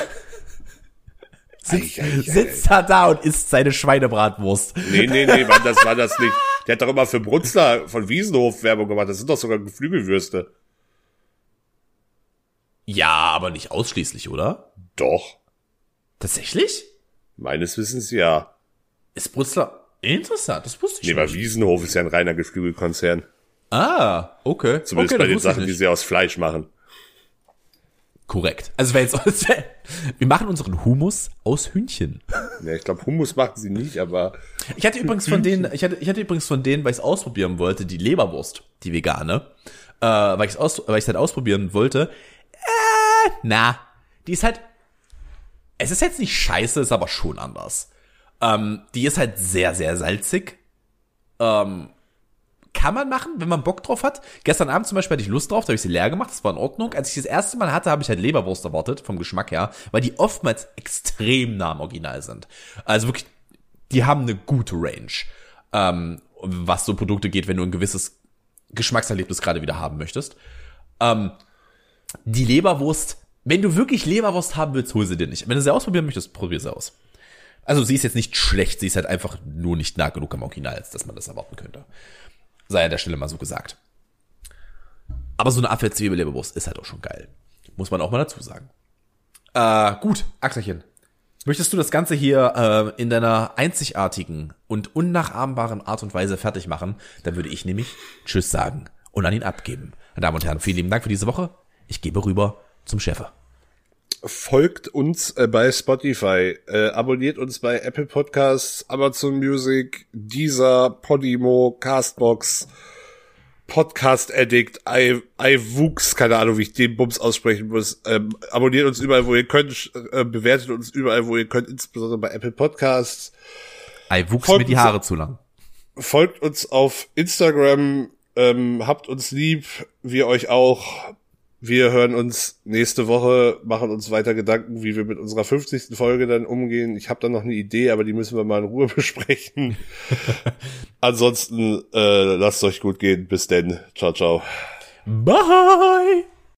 Sitzt, sitzt er da und isst seine Schweinebratwurst. Nee, nee, nee, Mann, das war das nicht. [LAUGHS] Der hat doch immer für Brutzler von Wiesenhof Werbung gemacht. Das sind doch sogar Geflügelwürste. Ja, aber nicht ausschließlich, oder? Doch. Tatsächlich? Meines Wissens ja. Ist Brutzler interessant, das wusste ich nee, nicht. Nee, weil Wiesenhof ist ja ein reiner Geflügelkonzern. Ah, okay. Zumindest okay, bei den Sachen, die sie aus Fleisch machen. Korrekt. Also wäre jetzt [LAUGHS] wir machen unseren Humus aus Hühnchen. Ja, ich glaube Humus machen sie nicht, aber ich hatte übrigens von denen, ich hatte, ich hatte übrigens von denen, weil ich es ausprobieren wollte, die Leberwurst, die vegane, äh, weil ich es aus, weil ich halt ausprobieren wollte. [LAUGHS] Na, die ist halt es ist jetzt nicht scheiße, ist aber schon anders. Ähm, die ist halt sehr, sehr salzig. Ähm, kann man machen, wenn man Bock drauf hat. Gestern Abend zum Beispiel hatte ich Lust drauf, da habe ich sie leer gemacht, das war in Ordnung. Als ich das erste Mal hatte, habe ich halt Leberwurst erwartet, vom Geschmack her, weil die oftmals extrem nah am Original sind. Also wirklich, die haben eine gute Range, ähm, was so Produkte geht, wenn du ein gewisses Geschmackserlebnis gerade wieder haben möchtest. Ähm, die Leberwurst wenn du wirklich Leberwurst haben willst, hol sie dir nicht. Wenn du sie ausprobieren möchtest, probier sie aus. Also sie ist jetzt nicht schlecht, sie ist halt einfach nur nicht nah genug am Original, als dass man das erwarten könnte. Sei an der Stelle mal so gesagt. Aber so eine Apfelzwiebel-Leberwurst ist halt auch schon geil. Muss man auch mal dazu sagen. Äh, gut, Axelchen. Möchtest du das Ganze hier äh, in deiner einzigartigen und unnachahmbaren Art und Weise fertig machen, dann würde ich nämlich Tschüss sagen und an ihn abgeben. Meine Damen und Herren, vielen lieben Dank für diese Woche. Ich gebe rüber zum Chefe folgt uns äh, bei Spotify, äh, abonniert uns bei Apple Podcasts, Amazon Music, Deezer, Podimo, Castbox, Podcast Addict, I, iWooks, keine Ahnung, wie ich den Bums aussprechen muss. Ähm, abonniert uns überall, wo ihr könnt, äh, bewertet uns überall, wo ihr könnt, insbesondere bei Apple Podcasts. iWooks mir die Haare zu lang. Folgt uns auf Instagram, ähm, habt uns lieb, wir euch auch. Wir hören uns nächste Woche, machen uns weiter Gedanken, wie wir mit unserer 50. Folge dann umgehen. Ich habe da noch eine Idee, aber die müssen wir mal in Ruhe [LAUGHS] besprechen. [LAUGHS] Ansonsten äh, lasst euch gut gehen. Bis denn. Ciao, ciao. Bye.